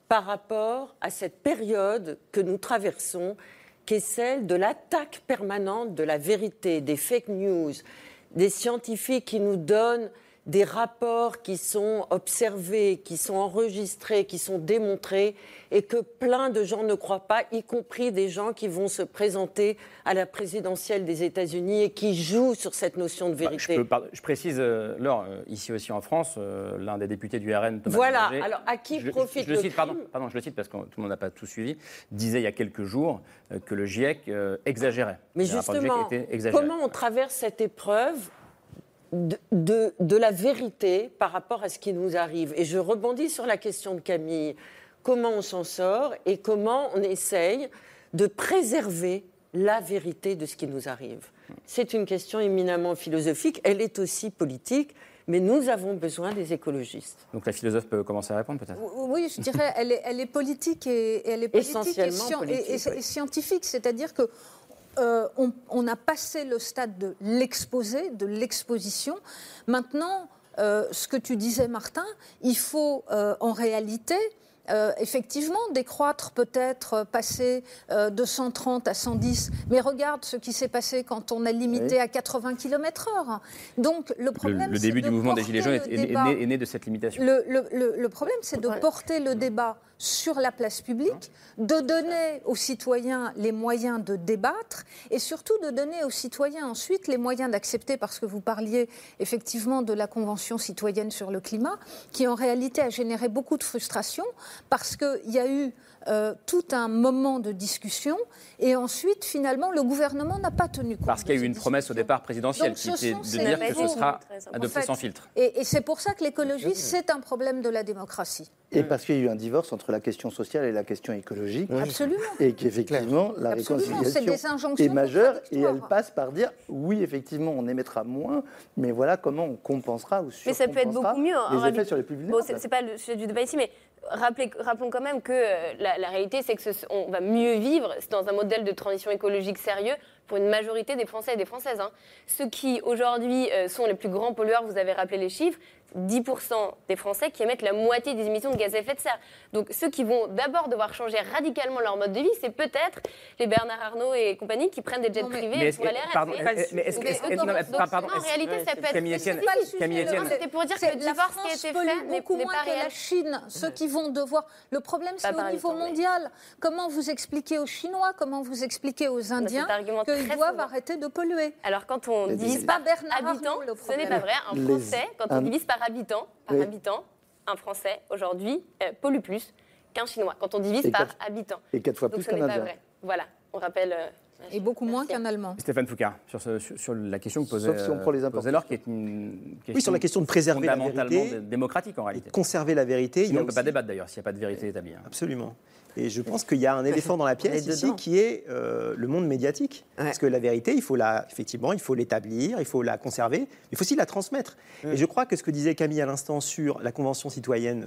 par rapport à cette période que nous traversons, qui est celle de l'attaque permanente de la vérité, des fake news, des scientifiques qui nous donnent des rapports qui sont observés, qui sont enregistrés, qui sont démontrés, et que plein de gens ne croient pas, y compris des gens qui vont se présenter à la présidentielle des États-Unis et qui jouent sur cette notion de Bah, vérité. je, peux je précise, euh, Laure, euh, ici aussi en France, euh, l'un des députés du RN, Thomas Voilà, alors à qui je, profite je le le cite, crime pardon, pardon, je le cite parce que tout le monde n'a pas tout suivi, disait il y a quelques jours euh, que le GIEC exagérait. Mais justement, exagéré. comment on traverse cette épreuve de, de- de la vérité par rapport à ce qui nous arrive Et je rebondis sur la question de Camille. Comment on s'en sort et comment on essaye de préserver la vérité de ce qui nous arrive? C'est une question éminemment philosophique, elle est aussi politique, mais nous avons besoin des écologistes. Donc la philosophe peut commencer à répondre peut-être? Oui, je dirais, elle est, elle est politique et, et elle est politique et, Essentiellement scien- et- politique, et- oui. et scientifique, c'est-à-dire que euh, on, on a passé le stade de l'exposé, de l'exposition. Maintenant, euh, ce que tu disais, Martin, il faut euh, en réalité. euh, effectivement, décroître peut-être, passer euh, de 130 à 110. Mais regarde ce qui s'est passé quand on a limité Oui. à 80 km/h. Donc le problème, le début de du mouvement des Gilets jaunes est, né, est né de cette limitation. Le, le- le- le problème, c'est de porter le débat sur la place publique, de donner aux citoyens les moyens de débattre et surtout de donner aux citoyens ensuite les moyens d'accepter, parce que vous parliez effectivement de la Convention citoyenne sur le climat, qui en réalité a généré beaucoup de frustration, parce qu'il y a eu euh, tout un moment de discussion et ensuite, finalement, le gouvernement n'a pas tenu compte. Parce qu'il y a eu une promesse au départ présidentielle Donc, qui était de dire que ce sera adopté En fait, sans filtre. Et, et c'est pour ça que l'écologie, c'est un problème de la démocratie. Et parce qu'il y a eu un divorce entre la question sociale et la question écologique. Absolument. Et qu'effectivement, la Absolument, c'est des réconciliation injonctions est majeure et elle passe par dire oui, effectivement, on émettra moins, mais voilà comment on compensera ou Mais ça peut être beaucoup mieux. en Les effets réalité. sur les plus Bon, vulnérables. c'est c'est pas le sujet du débat ici, mais rappelons quand même que euh, la, réalité, c'est que ce- va mieux vivre dans un modèle de transition écologique sérieux pour une majorité des Français et des Françaises. hein. Ceux qui aujourd'hui euh, sont les plus grands pollueurs, vous avez rappelé les chiffres, 10% des Français qui émettent la moitié des émissions de gaz à effet de serre. Donc ceux qui vont d'abord devoir changer radicalement leur mode de vie, c'est peut-être les Bernard Arnault et compagnie qui prennent des jets privés Mais est-ce pour aller à pardon, mais est-ce que- donc, non, pardon, non, en réalité, ça peut être... Camille Etienne- le le- C'était pour dire que la d'abord, ce qui a été fait n'est beaucoup n'est moins pas que la. Chine. Ceux qui vont devoir. Le problème, c'est au niveau mondial. Comment vous expliquez aux Chinois, comment vous expliquez aux Indiens argument qu'ils doivent arrêter de polluer? Alors quand on divise par pas Bernard habitant, Arnault, le ce n'est pas vrai. Un Français, quand on divise par habitant, par Oui. habitant, un Français aujourd'hui euh, pollue plus qu'un Chinois. Quand on divise Et par quatre- habitant. et quatre fois Donc plus qu'un Indien. vrai. Voilà, on rappelle. euh, Et beaucoup moins qu'un Allemand. Stéphane Foucault, sur, ce- sur- sur la question que posait, Sauf si on prend les euh, posait Laure, qui est une question Oui, sur la question de préserver la fondamentalement vérité. dé- démocratique en réalité. Conserver la vérité. il y Sinon, a on ne peut pas débattre d'ailleurs s'il n'y a pas de vérité établie. hein. Absolument. Et je pense qu'il y a un éléphant dans la pièce ici qui est euh, le monde médiatique. Parce que la vérité, il faut la, effectivement, il faut l'établir, il faut la conserver, mais il faut aussi la transmettre. Et je crois que ce que disait Camille à l'instant sur la Convention citoyenne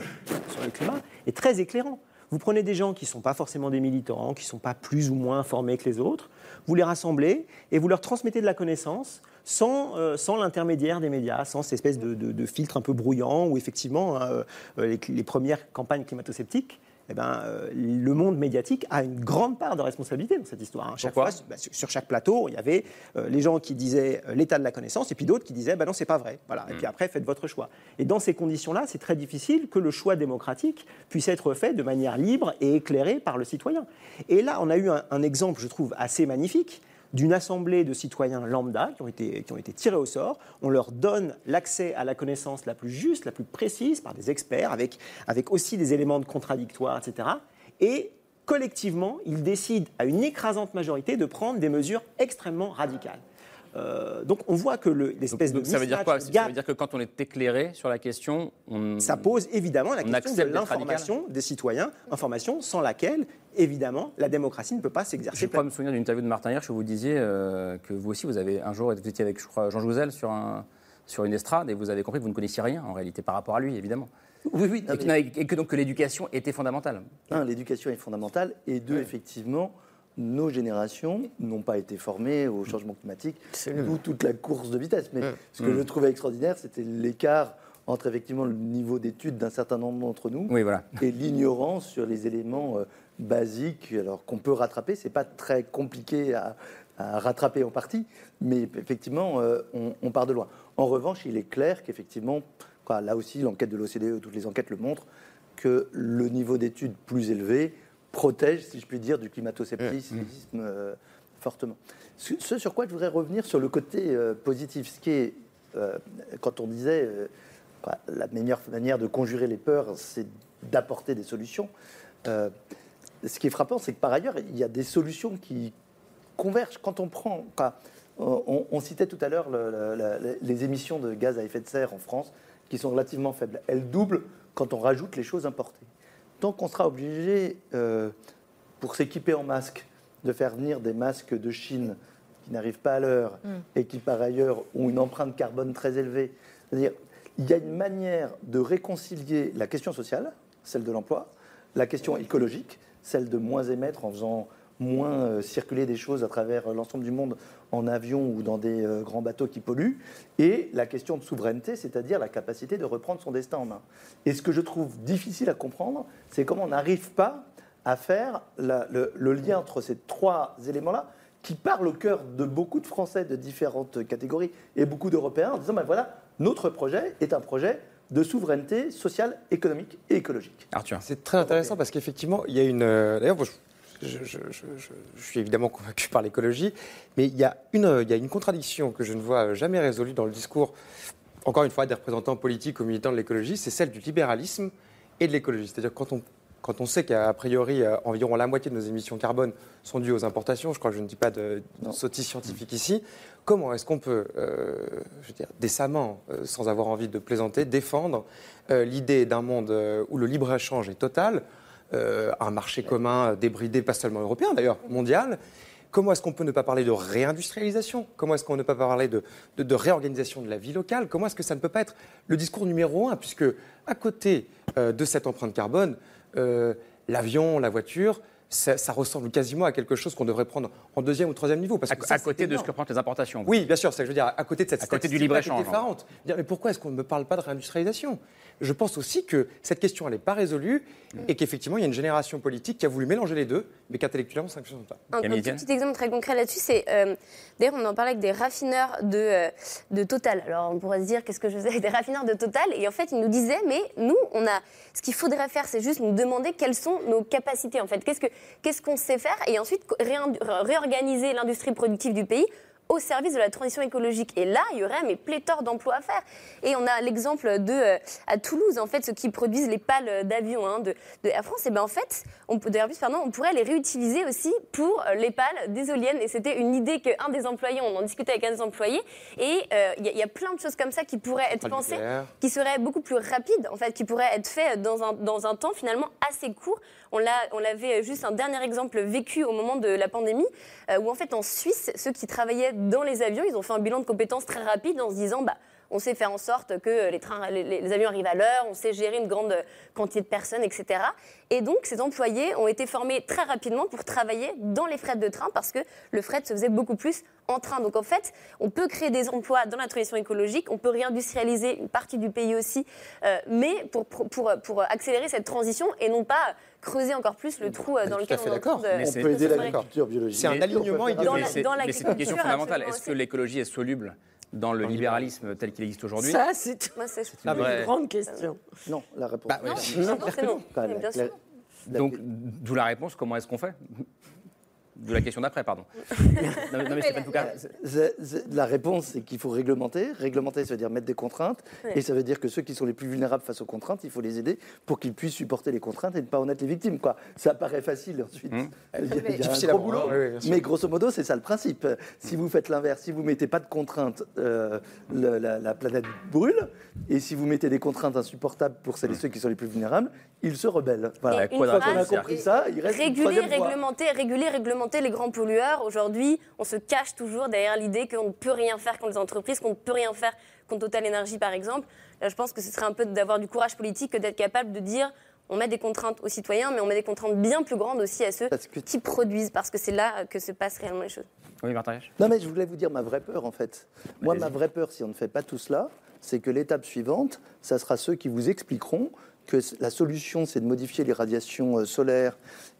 sur le climat est très éclairant. Vous prenez des gens qui ne sont pas forcément des militants, qui ne sont pas plus ou moins informés que les autres, vous les rassemblez et vous leur transmettez de la connaissance sans, euh, sans l'intermédiaire des médias, sans cette espèce de, de- de filtre un peu brouillant où effectivement hein, euh, les, les premières campagnes climato-sceptiques eh ben, euh, le monde médiatique a une grande part de responsabilité dans cette histoire. hein. Chaque fois, bah, sur, sur chaque plateau, il y avait euh, les gens qui disaient euh, l'état de la connaissance et puis d'autres qui disaient bah non, c'est pas vrai. Voilà. Et puis après, faites votre choix. Et dans ces conditions-là, c'est très difficile que le choix démocratique puisse être fait de manière libre et éclairée par le citoyen. Et là, on a eu un, un exemple, je trouve, assez magnifique d'une assemblée de citoyens lambda qui ont, été, tirés au sort. On leur donne l'accès à la connaissance la plus juste, la plus précise, par des experts, avec, avec aussi des éléments de contradictoire, etc. Et collectivement, ils décident à une écrasante majorité de prendre des mesures extrêmement radicales. Euh, donc on voit que le- l'espèce de ça veut dire quoi? Ça veut dire que quand on est éclairé sur la question, on... ça pose évidemment la on question de l'information des citoyens, information sans laquelle, évidemment, la démocratie ne peut pas s'exercer. Je crois me souvenir d'une interview de Martin Hirsch où vous disiez euh, que vous aussi, vous avez un jour, vous étiez avec, je crois, Jean Jouzel sur, un, sur une estrade et vous avez compris que vous ne connaissiez rien en réalité par rapport à lui, évidemment. Oui, oui. Et que, non, et que donc que l'éducation était fondamentale. Un, l'éducation est fondamentale. Et deux, effectivement, nos générations n'ont pas été formées au changement climatique, d'où toute la course de vitesse. Mais ce que Mm. je trouvais extraordinaire, c'était l'écart entre effectivement le niveau d'études d'un certain nombre d'entre nous Oui, voilà. et l'ignorance sur les éléments euh, basiques, alors qu'on peut rattraper. C'est pas très compliqué à, à rattraper en partie, mais effectivement, euh, on, on part de loin. En revanche, il est clair qu'effectivement, là aussi, l'enquête de l'OCDE, toutes les enquêtes le montrent, que le niveau d'études plus élevé protège, si je puis dire, du climato-scepticisme euh, fortement. Ce, ce sur quoi je voudrais revenir sur le côté euh, positif, ce qui est, euh, quand on disait quoi, la meilleure manière de conjurer les peurs, c'est d'apporter des solutions. Ce qui est frappant, c'est que par ailleurs, il y a des solutions qui convergent. Quand on prend, on, on citait tout à l'heure le- le- le- les émissions de gaz à effet de serre en France, qui sont relativement faibles. Elles doublent quand on rajoute les choses importées. Tant qu'on sera obligé, euh, pour s'équiper en masque, de faire venir des masques de Chine qui n'arrivent pas à l'heure Mm. et qui par ailleurs ont une empreinte carbone très élevée, c'est-à-dire il y a une manière de réconcilier la question sociale, celle de l'emploi, la question écologique, celle de moins émettre en faisant moins euh, circuler des choses à travers euh, l'ensemble du monde en avion ou dans des euh, grands bateaux qui polluent, et la question de souveraineté, c'est-à-dire la capacité de reprendre son destin en main. Et ce que je trouve difficile à comprendre, c'est comment on n'arrive pas à faire la- le, le lien entre ces trois éléments-là qui parlent au cœur de beaucoup de Français de différentes catégories et beaucoup d'Européens en disant, ben voilà, notre projet est un projet de souveraineté sociale, économique et écologique. Arthur. C'est très intéressant parce qu'effectivement, il y a une. euh, D'ailleurs, je, je- je- je- je- je suis évidemment convaincu par l'écologie, mais il y, a une, euh, il y a une contradiction que je ne vois jamais résolue dans le discours, encore une fois, des représentants politiques ou militants de l'écologie, c'est celle du libéralisme et de l'écologie. C'est-à-dire quand on, quand on sait qu'a priori, euh, environ la moitié de nos émissions carbone sont dues aux importations, je crois que je ne dis pas de, de sottise scientifique ici, comment est-ce qu'on peut, euh, je veux dire, décemment, euh, sans avoir envie de plaisanter, défendre euh, l'idée d'un monde où le libre-échange est total, euh, un marché commun débridé, pas seulement européen d'ailleurs, mondial Comment est-ce qu'on peut ne pas parler de réindustrialisation? Comment est-ce qu'on ne peut pas parler de, de- de réorganisation de la vie locale? Comment est-ce que ça ne peut pas être le discours numéro un Puisque à côté euh, de cette empreinte carbone, euh, l'avion, la voiture, ça, ça ressemble quasiment à quelque chose qu'on devrait prendre en deuxième ou troisième niveau. Parce À, que ça, à côté de ce que représentent les importations. Oui, bien sûr, c'est ce que je veux dire, à côté de cette À côté du libre-échange. Dire, mais pourquoi est-ce qu'on ne me parle pas de réindustrialisation? Je pense aussi que cette question, elle n'est pas résolue et qu'effectivement, il y a une génération politique qui a voulu mélanger les deux, mais qu'intellectuellement, ça ne fonctionne pas. Un, petit exemple très concret là-dessus, c'est euh, d'ailleurs on en parlait avec des raffineurs de, euh, de Total. Alors on pourrait se dire qu'est-ce que je faisais avec des raffineurs de Total? Et en fait ils nous disaient mais nous on a ce qu'il faudrait faire c'est juste nous demander quelles sont nos capacités en fait qu'est-ce que qu'est-ce qu'on sait faire? Et ensuite réorganiser l'industrie productive du pays au service de la transition écologique. Et là, il y aurait mais pléthore d'emplois à faire. Et on a l'exemple de euh, à Toulouse, en fait, ceux qui produisent les pales d'avion hein, de, de Air France. Et ben en fait, on d'Airbus, pardon, on pourrait les réutiliser aussi pour euh, les pales des éoliennes. Et c'était une idée qu'un des employés, on en discutait avec un des employés. Et euh, il y, a- il y a plein de choses comme ça qui pourraient être pensées, qui seraient beaucoup plus rapides, en fait, qui pourraient être faits dans un, dans un temps finalement assez court. On l'a- on l'avait juste un dernier exemple vécu au moment de la pandémie, euh, où en fait en Suisse, ceux qui travaillaient dans les avions, ils ont fait un bilan de compétences très rapide en se disant, bah, on sait faire en sorte que les, avions arrivent à l'heure, on sait gérer une grande quantité de personnes, etc. Et donc, ces employés ont été formés très rapidement pour travailler dans les frettes de train parce que le fret se faisait beaucoup plus en train. Donc, en fait, on peut créer des emplois dans la transition écologique, on peut réindustrialiser une partie du pays aussi, euh, mais pour accélérer cette transition et non pas creuser encore plus le trou euh, dans lequel on est en train d'accord. de- On peut aider l'agriculture biologique. C'est un alignement idéologique. Mais c'est- une question fondamentale. Est-ce que l'écologie est soluble dans le libéralisme tel qu'il existe aujourd'hui Ça, c'est une vraie- grande question. Non, la réponse. Bah. Non, bien sûr. Donc, d'où la réponse, comment est-ce qu'on fait? D'où la question d'après, pardon. non, mais- non, mais Stéphane Foucault, c'est- C'est- c'est- La réponse, c'est qu'il faut réglementer. Réglementer, ça veut dire mettre des contraintes. Ouais. Et ça veut dire que ceux qui sont les plus vulnérables face aux contraintes, il faut les aider pour qu'ils puissent supporter les contraintes et ne pas en être les victimes. Quoi. Ça paraît facile ensuite. Hum. Il y a, il y a Difficile un gros boulot. Oui, oui, mais grosso modo, c'est ça le principe. Si vous faites l'inverse, si vous mettez pas de contraintes, euh, la, la planète brûle. Et si vous mettez des contraintes insupportables pour celles et ceux qui sont les plus vulnérables, ils se rebellent. Voilà. Et une fois qu'on a compris ça, il reste réguler, réglementer, réguler, réglementer. Augmenter les grands pollueurs. Aujourd'hui, on se cache toujours derrière l'idée qu'on ne peut rien faire contre les entreprises, qu'on ne peut rien faire contre Total Energy, par exemple. Là, je pense que ce serait un peu d'avoir du courage politique que d'être capable de dire on met des contraintes aux citoyens, mais on met des contraintes bien plus grandes aussi à ceux qui produisent, parce que c'est là que se passent réellement les choses. Oui, Martin Non, mais je voulais vous dire ma vraie peur, en fait. Moi, ma vraie peur, si on ne fait pas tout cela, c'est que l'étape suivante, ça sera ceux qui vous expliqueront que la solution, c'est de modifier les radiations euh, solaires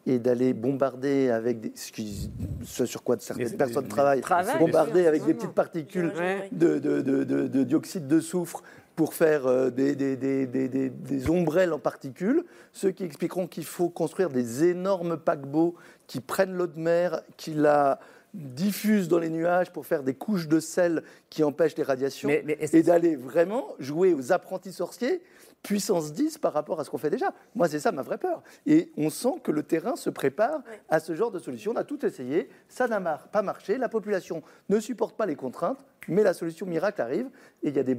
et d'aller bombarder avec des, ce, qui- ce sur quoi certaines personnes travaillent, Travaillent, bombarder avec des petites particules de, de- de- de- de dioxyde de soufre pour faire euh, des, des- des- des- des- des ombrelles en particules, ceux qui expliqueront qu'il faut construire des énormes paquebots qui prennent l'eau de mer, qui la diffusent dans les nuages pour faire des couches de sel qui empêchent les radiations, Mais- mais est-ce- et d'aller vraiment jouer aux apprentis sorciers puissance 10 par rapport à ce qu'on fait déjà. Moi, c'est ça ma vraie peur. Et on sent que le terrain se prépare à ce genre de solution. On a tout essayé, ça n'a pas marché, la population ne supporte pas les contraintes, mais la solution miracle arrive et il y a des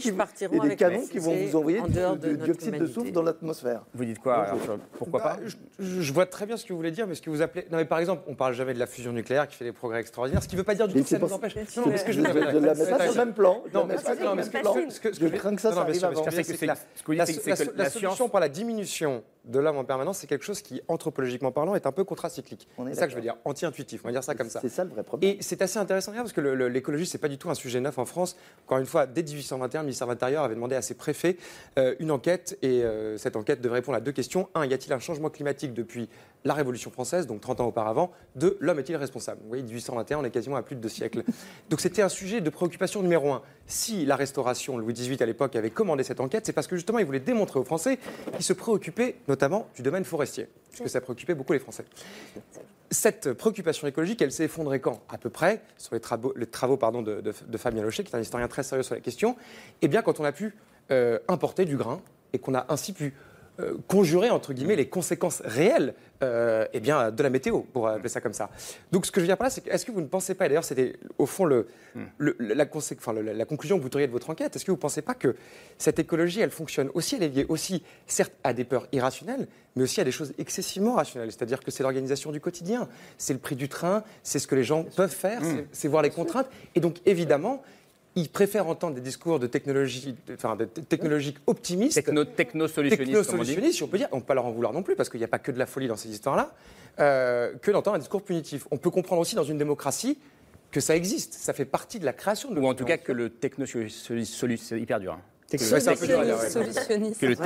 qui, partiront et des avec canons qui vont vous envoyer en du, dioxyde de soufre dans l'atmosphère. Vous dites quoi alors, sur- Pourquoi Bah, pas? je, je vois très bien ce que vous voulez dire, mais ce que vous appelez. Non, mais par exemple, on parle jamais de la fusion nucléaire qui fait des progrès extraordinaires, ce qui ne veut pas dire du Mais tout que ça c'est nous empêche. Non, mais ce que je ne la mets pas sur le même plan. Non, mais ce pas que- je- crains que ça, ça arrive avant. c'est que c'est la- solution par la diminution de l'homme en permanence, c'est quelque chose qui, anthropologiquement parlant, est un peu contracyclique. On est C'est ça que je veux dire, anti-intuitif. On va dire ça comme ça. C'est ça le vrai problème. Et c'est assez intéressant parce que l'écologie, c'est pas du tout un sujet neuf en France. Encore une fois, dès 1821, le ministère de l'Intérieur avait demandé à ses préfets euh, une enquête et euh, cette enquête devait répondre à deux questions. Un, y a-t-il un changement climatique depuis la Révolution française, donc 30 ans auparavant Deux, l'homme est-il responsable? Vous voyez, 1821, on est quasiment à plus de deux siècles. Donc c'était un sujet de préoccupation numéro un. Si la Restauration, Louis XVIII à l'époque, avait commandé cette enquête, c'est parce que justement, il voulait démontrer aux Français qu'ils se préoccupaient notamment du domaine forestier, puisque ça préoccupait beaucoup les Français. Cette préoccupation écologique, elle s'est effondrée quand? À peu près, sur les travaux, les travaux pardon, de, de- de Fabien Locher, qui est un historien très sérieux sur la question, eh bien, quand on a pu euh, importer du grain et qu'on a ainsi pu euh, conjurer, entre guillemets, les conséquences réelles euh, eh bien, de la météo, pour appeler ça comme ça. Donc, ce que je veux dire par là, c'est que, est-ce que vous ne pensez pas, et d'ailleurs, c'était au fond le, le- la, enfin, le- la conclusion que vous tiriez de votre enquête, est-ce que vous ne pensez pas que cette écologie, elle fonctionne aussi, elle est liée aussi, certes, à des peurs irrationnelles, mais aussi à des choses excessivement rationnelles? C'est-à-dire que c'est l'organisation du quotidien, c'est le prix du train, c'est ce que les gens peuvent faire, c'est- c'est voir les contraintes. Et donc, évidemment, ils préfèrent entendre des discours de technologie, de- enfin, de t- technologiques optimistes. Techno- technosolutionnistes, comme on peut dire. On ne peut pas leur en vouloir non plus, parce qu'il n'y a pas que de la folie dans ces histoires-là, euh, que d'entendre un discours punitif. On peut comprendre aussi dans une démocratie que ça existe. Ça fait partie de la création de Ou en tout cas que le techno-solutionniste, c'est hyper dur. hein. Techno- c'est un peu dur à dire, ouais. Solutionniste. Que le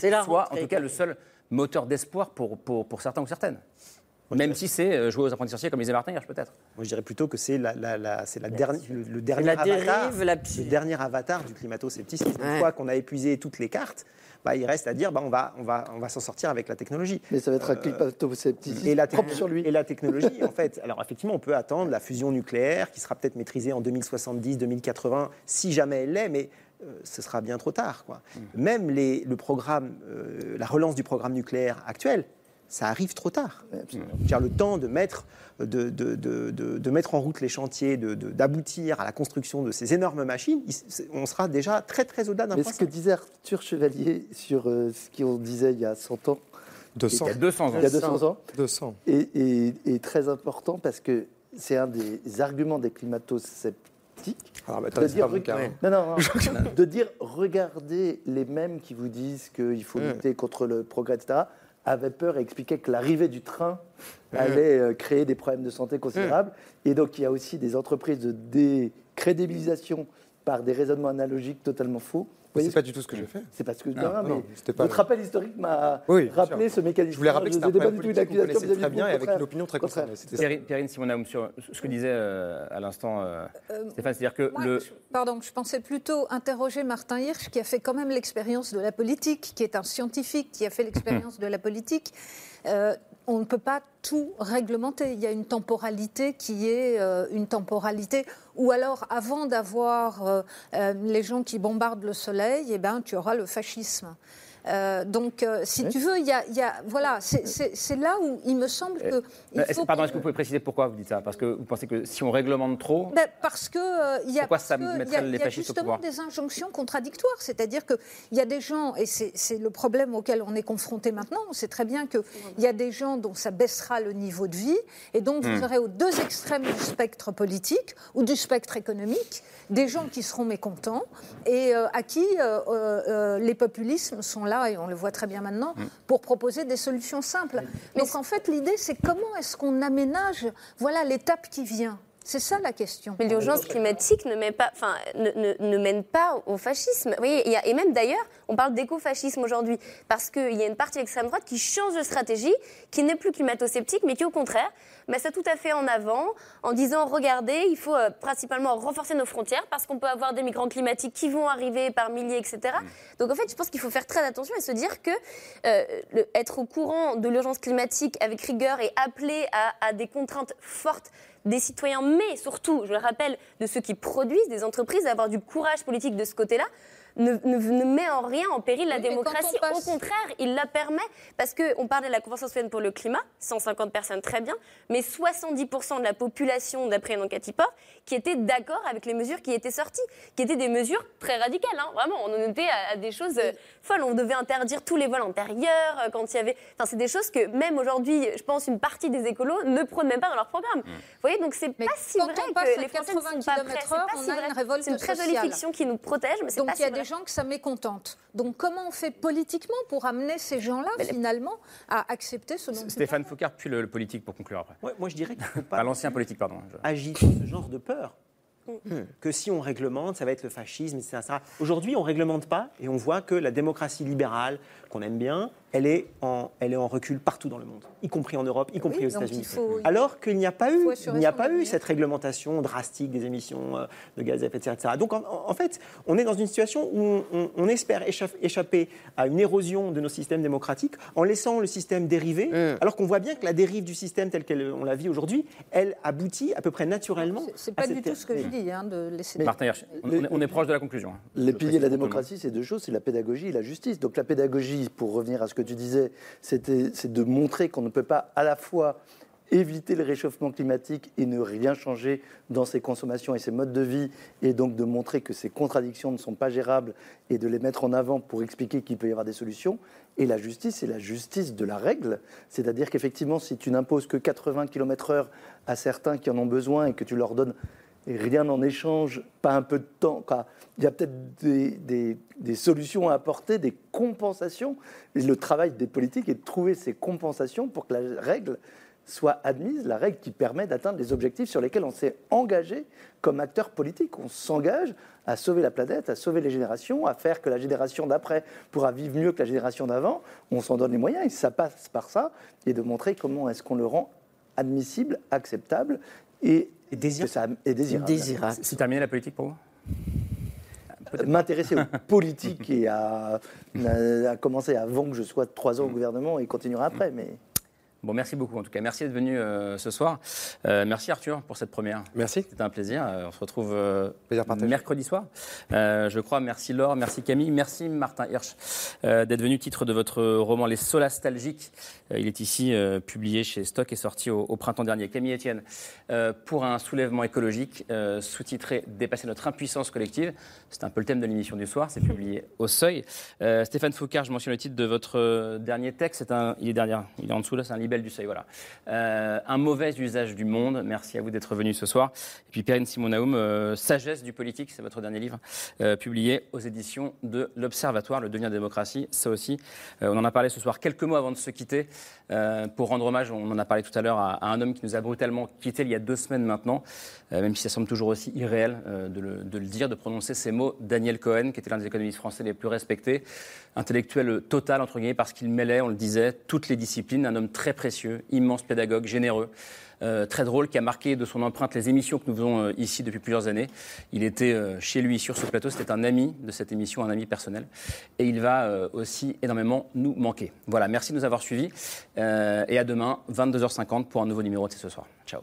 C'est la soit en tout cas le seul moteur d'espoir pour, pour, pour certains ou certaines. Même si c'est euh, jouer aux apprentis sorciers, comme disait Martin Hirsch, peut-être. Moi, je dirais plutôt que c'est la, la- la- c'est la derni- le, le dernier la dérive, avatar, la le dernier avatar du climato-scepticisme. Une fois qu'on a épuisé toutes les cartes, bah, il reste à dire bah, on va, on va, on va s'en sortir avec la technologie. Mais ça va être un Euh, climato-scepticisme et la, propre sur lui. et la technologie, en fait, alors effectivement, on peut attendre la fusion nucléaire qui sera peut-être maîtrisée en 2070, 2080, si jamais elle l'est, mais euh, ce sera bien trop tard. Quoi. Même les, le programme, euh, la relance du programme nucléaire actuel, ça arrive trop tard. C'est-à-dire le temps de mettre, de, de- de- de- de mettre en route les chantiers, de- de- d'aboutir à la construction de ces énormes machines, on sera déjà très très au-delà d'un Mais ce que disait Arthur Chevalier sur euh, ce qu'on disait il y a 100 ans, 200. Il y a 200 ans. il y a 200 ans, 200. est, est- est très important parce que c'est un des arguments des climato-sceptiques. Alors, bah, de dire, non, non, non. de dire, regardez les mêmes qui vous disent qu'il faut Mm. lutter contre le progrès, etc., avaient peur et expliquaient que l'arrivée du train Mm. allait euh, créer des problèmes de santé considérables. Et donc, il y a aussi des entreprises de décrédibilisation par des raisonnements analogiques totalement faux. Vous C'est pas du tout ce que j'ai fait. c'est parce que Ah, non, non, non, mais c'était pas votre le- rappel historique m'a Oui, rappelé sûr. ce mécanisme. Je voulais rappeler que c'était pas du tout une que vous accusation connaissez très bien vous, et avec une opinion très concernée. Perrine, Simonaoum, sur ce que disait euh, à l'instant euh, Stéphane, c'est-à-dire que Moi, le. je- pardon, je pensais plutôt interroger Martin Hirsch, qui a fait quand même l'expérience de la politique, qui est un scientifique, qui a fait l'expérience de la politique. Euh, on ne peut pas tout réglementer. Il y a une temporalité qui est euh, une temporalité. Ou alors, avant d'avoir euh, euh, les gens qui bombardent le soleil, eh ben, tu auras le fascisme. Euh, donc, euh, si tu veux, il y a, il y a- voilà, c'est- c'est là où il me semble que. il Euh, faut pardon, est-ce que vous pouvez préciser pourquoi vous dites ça? Parce que vous pensez que si on réglemente trop, Ben, parce que euh, il y a, Pourquoi ça mettrait les fascistes au justement pouvoir? des injonctions contradictoires. C'est-à-dire qu'il y a des gens, et c'est le problème auquel on est confronté maintenant, on sait très bien qu'il y a des gens dont ça baissera le niveau de vie, et donc vous Hmm. aurez aux deux extrêmes du spectre politique ou du spectre économique des gens qui seront mécontents et euh, à qui euh, euh, euh, les populismes sont là, et on le voit très bien maintenant, Hmm. pour proposer des solutions simples. Donc en fait, l'idée, c'est comment est-ce qu'on aménage voilà l'étape qui vient. C'est ça la question. Mais l'urgence climatique ne mène pas, enfin, ne, ne- ne mène pas au fascisme. Vous voyez, il y a- et même d'ailleurs, on parle d'écofascisme aujourd'hui, parce qu'il y a une partie extrême droite qui change de stratégie, qui n'est plus climato-sceptique, mais qui au contraire met ça tout à fait en avant, en disant, regardez, il faut euh, principalement renforcer nos frontières, parce qu'on peut avoir des migrants climatiques qui vont arriver par milliers, etc. Donc en fait, je pense qu'il faut faire très attention et se dire que euh, le- être au courant de l'urgence climatique avec rigueur et appeler à, à des contraintes fortes des citoyens, mais surtout, je le rappelle, de ceux qui produisent, des entreprises, d'avoir du courage politique de ce côté-là, ne, ne- ne met en rien en péril la Oui, démocratie. passe- Au contraire, il la permet, parce qu'on parlait de la Convention citoyenne pour le climat, 150 personnes, très bien, mais 70% de la population, d'après une enquête qui était d'accord avec les mesures qui étaient sorties, qui étaient des mesures très radicales. hein. Vraiment, on en était à, à des choses euh, folles. On devait interdire tous les vols antérieurs, euh, quand il y avait... Enfin, c'est des choses que même aujourd'hui, je pense, une partie des écolos ne prônent même pas dans leur programme. Vous voyez, donc c'est pas si vrai que les Français ne 80 sont pas prêts. C'est pas si vrai. C'est une très jolie fiction qui nous protège, mais c'est Donc pas si vrai. Gens que ça mécontente. Donc comment on fait politiquement pour amener ces gens-là finalement à accepter ce dont Stéphane Foucault, puis le, le politique pour conclure après. moi, je dirais pas. l'ancien politique, pardon. Je- agit sur ce genre de peur. Que si on réglemente, ça va être le fascisme, etc. Aujourd'hui, on réglemente pas et on voit que la démocratie libérale, qu'on aime bien, elle est, en, elle est en recul partout dans le monde, y compris en Europe, y compris Oui, aux États-Unis. Alors qu'il n'y a pas eu, faut assurer il n'y a son pas eu avenir. cette réglementation drastique des émissions euh, de gaz à effet de serre, etc. Donc en, en fait, on est dans une situation où on, on- on espère échapper à une érosion de nos systèmes démocratiques en laissant le système dériver, Mm. alors qu'on voit bien que la dérive du système tel qu'on la vit aujourd'hui, elle aboutit à peu près naturellement. C'est à pas cette du tout ce que je dérive. Hein, de laisser. Martin Hirsch, on, on est, on est proche de la conclusion. hein. Les piliers de la démocratie, c'est deux choses, c'est la pédagogie et la justice. Donc la pédagogie, pour revenir à ce que tu disais, c'était- c'est de montrer qu'on ne peut pas à la fois éviter le réchauffement climatique et ne rien changer dans ses consommations et ses modes de vie, et donc de montrer que ces contradictions ne sont pas gérables et de les mettre en avant pour expliquer qu'il peut y avoir des solutions. Et la justice, c'est la justice de la règle, c'est-à-dire qu'effectivement, si tu n'imposes que 80 km/h à certains qui en ont besoin et que tu leur donnes et rien en échange, pas un peu de temps. Il y a peut-être des solutions à apporter, des compensations. Et le travail des politiques est de trouver ces compensations pour que la règle soit admise, la règle qui permet d'atteindre les objectifs sur lesquels on s'est engagé comme acteur politique. On s'engage à sauver la planète, à sauver les générations, à faire que la génération d'après pourra vivre mieux que la génération d'avant. On s'en donne les moyens et ça passe par ça, et de montrer comment est-ce qu'on le rend admissible, acceptable et, désirable. et désirable. C'est terminé la politique pour vous? M'intéresser aux politiques et à, à commencer avant que je sois trois ans au gouvernement et continuer après. Mais Bon, merci beaucoup en tout cas. Merci d'être venu euh, ce soir. Euh, merci Arthur pour cette première. Merci. C'était un plaisir. Euh, on se retrouve mercredi soir, je crois. Merci Laure, merci Camille, merci Martin Hirsch d'être venu. Titre de votre roman Les Solastalgiques. Il est ici publié chez Stock et sorti au, au printemps dernier. Camille Etienne, pour un soulèvement écologique, sous-titré Dépasser notre impuissance collective. C'est un peu le thème de l'émission du soir. C'est publié au Seuil. Stéphane Foucard, je mentionne le titre de votre dernier texte. C'est un, il est derrière, il est en dessous là. C'est un du Seuil. Voilà. Euh, un mauvais usage du monde. Merci à vous d'être venu ce soir. Et puis Perrine Simonaoum, euh, Sagesse du politique, c'est votre dernier livre, euh, publié aux éditions de l'Observatoire, Le devenir démocratie. Ça aussi, euh, on en a parlé ce soir. Quelques mots avant de se quitter, pour rendre hommage, on en a parlé tout à l'heure, à, un homme qui nous a brutalement quitté il y a deux semaines maintenant, même si ça semble toujours aussi irréel de, le, de le dire, de prononcer ces mots. Daniel Cohen, qui était l'un des économistes français les plus respectés, intellectuel total, entre guillemets, parce qu'il mêlait, on le disait, toutes les disciplines, un homme très précieux, immense pédagogue, généreux. euh, très drôle, qui a marqué de son empreinte les émissions que nous faisons euh, ici depuis plusieurs années. Il était euh, chez lui sur ce plateau, c'était un ami de cette émission, un ami personnel. Et il va aussi énormément nous manquer. Voilà, merci de nous avoir suivis. et à demain, 22h50 pour un nouveau numéro de ce soir. Ciao.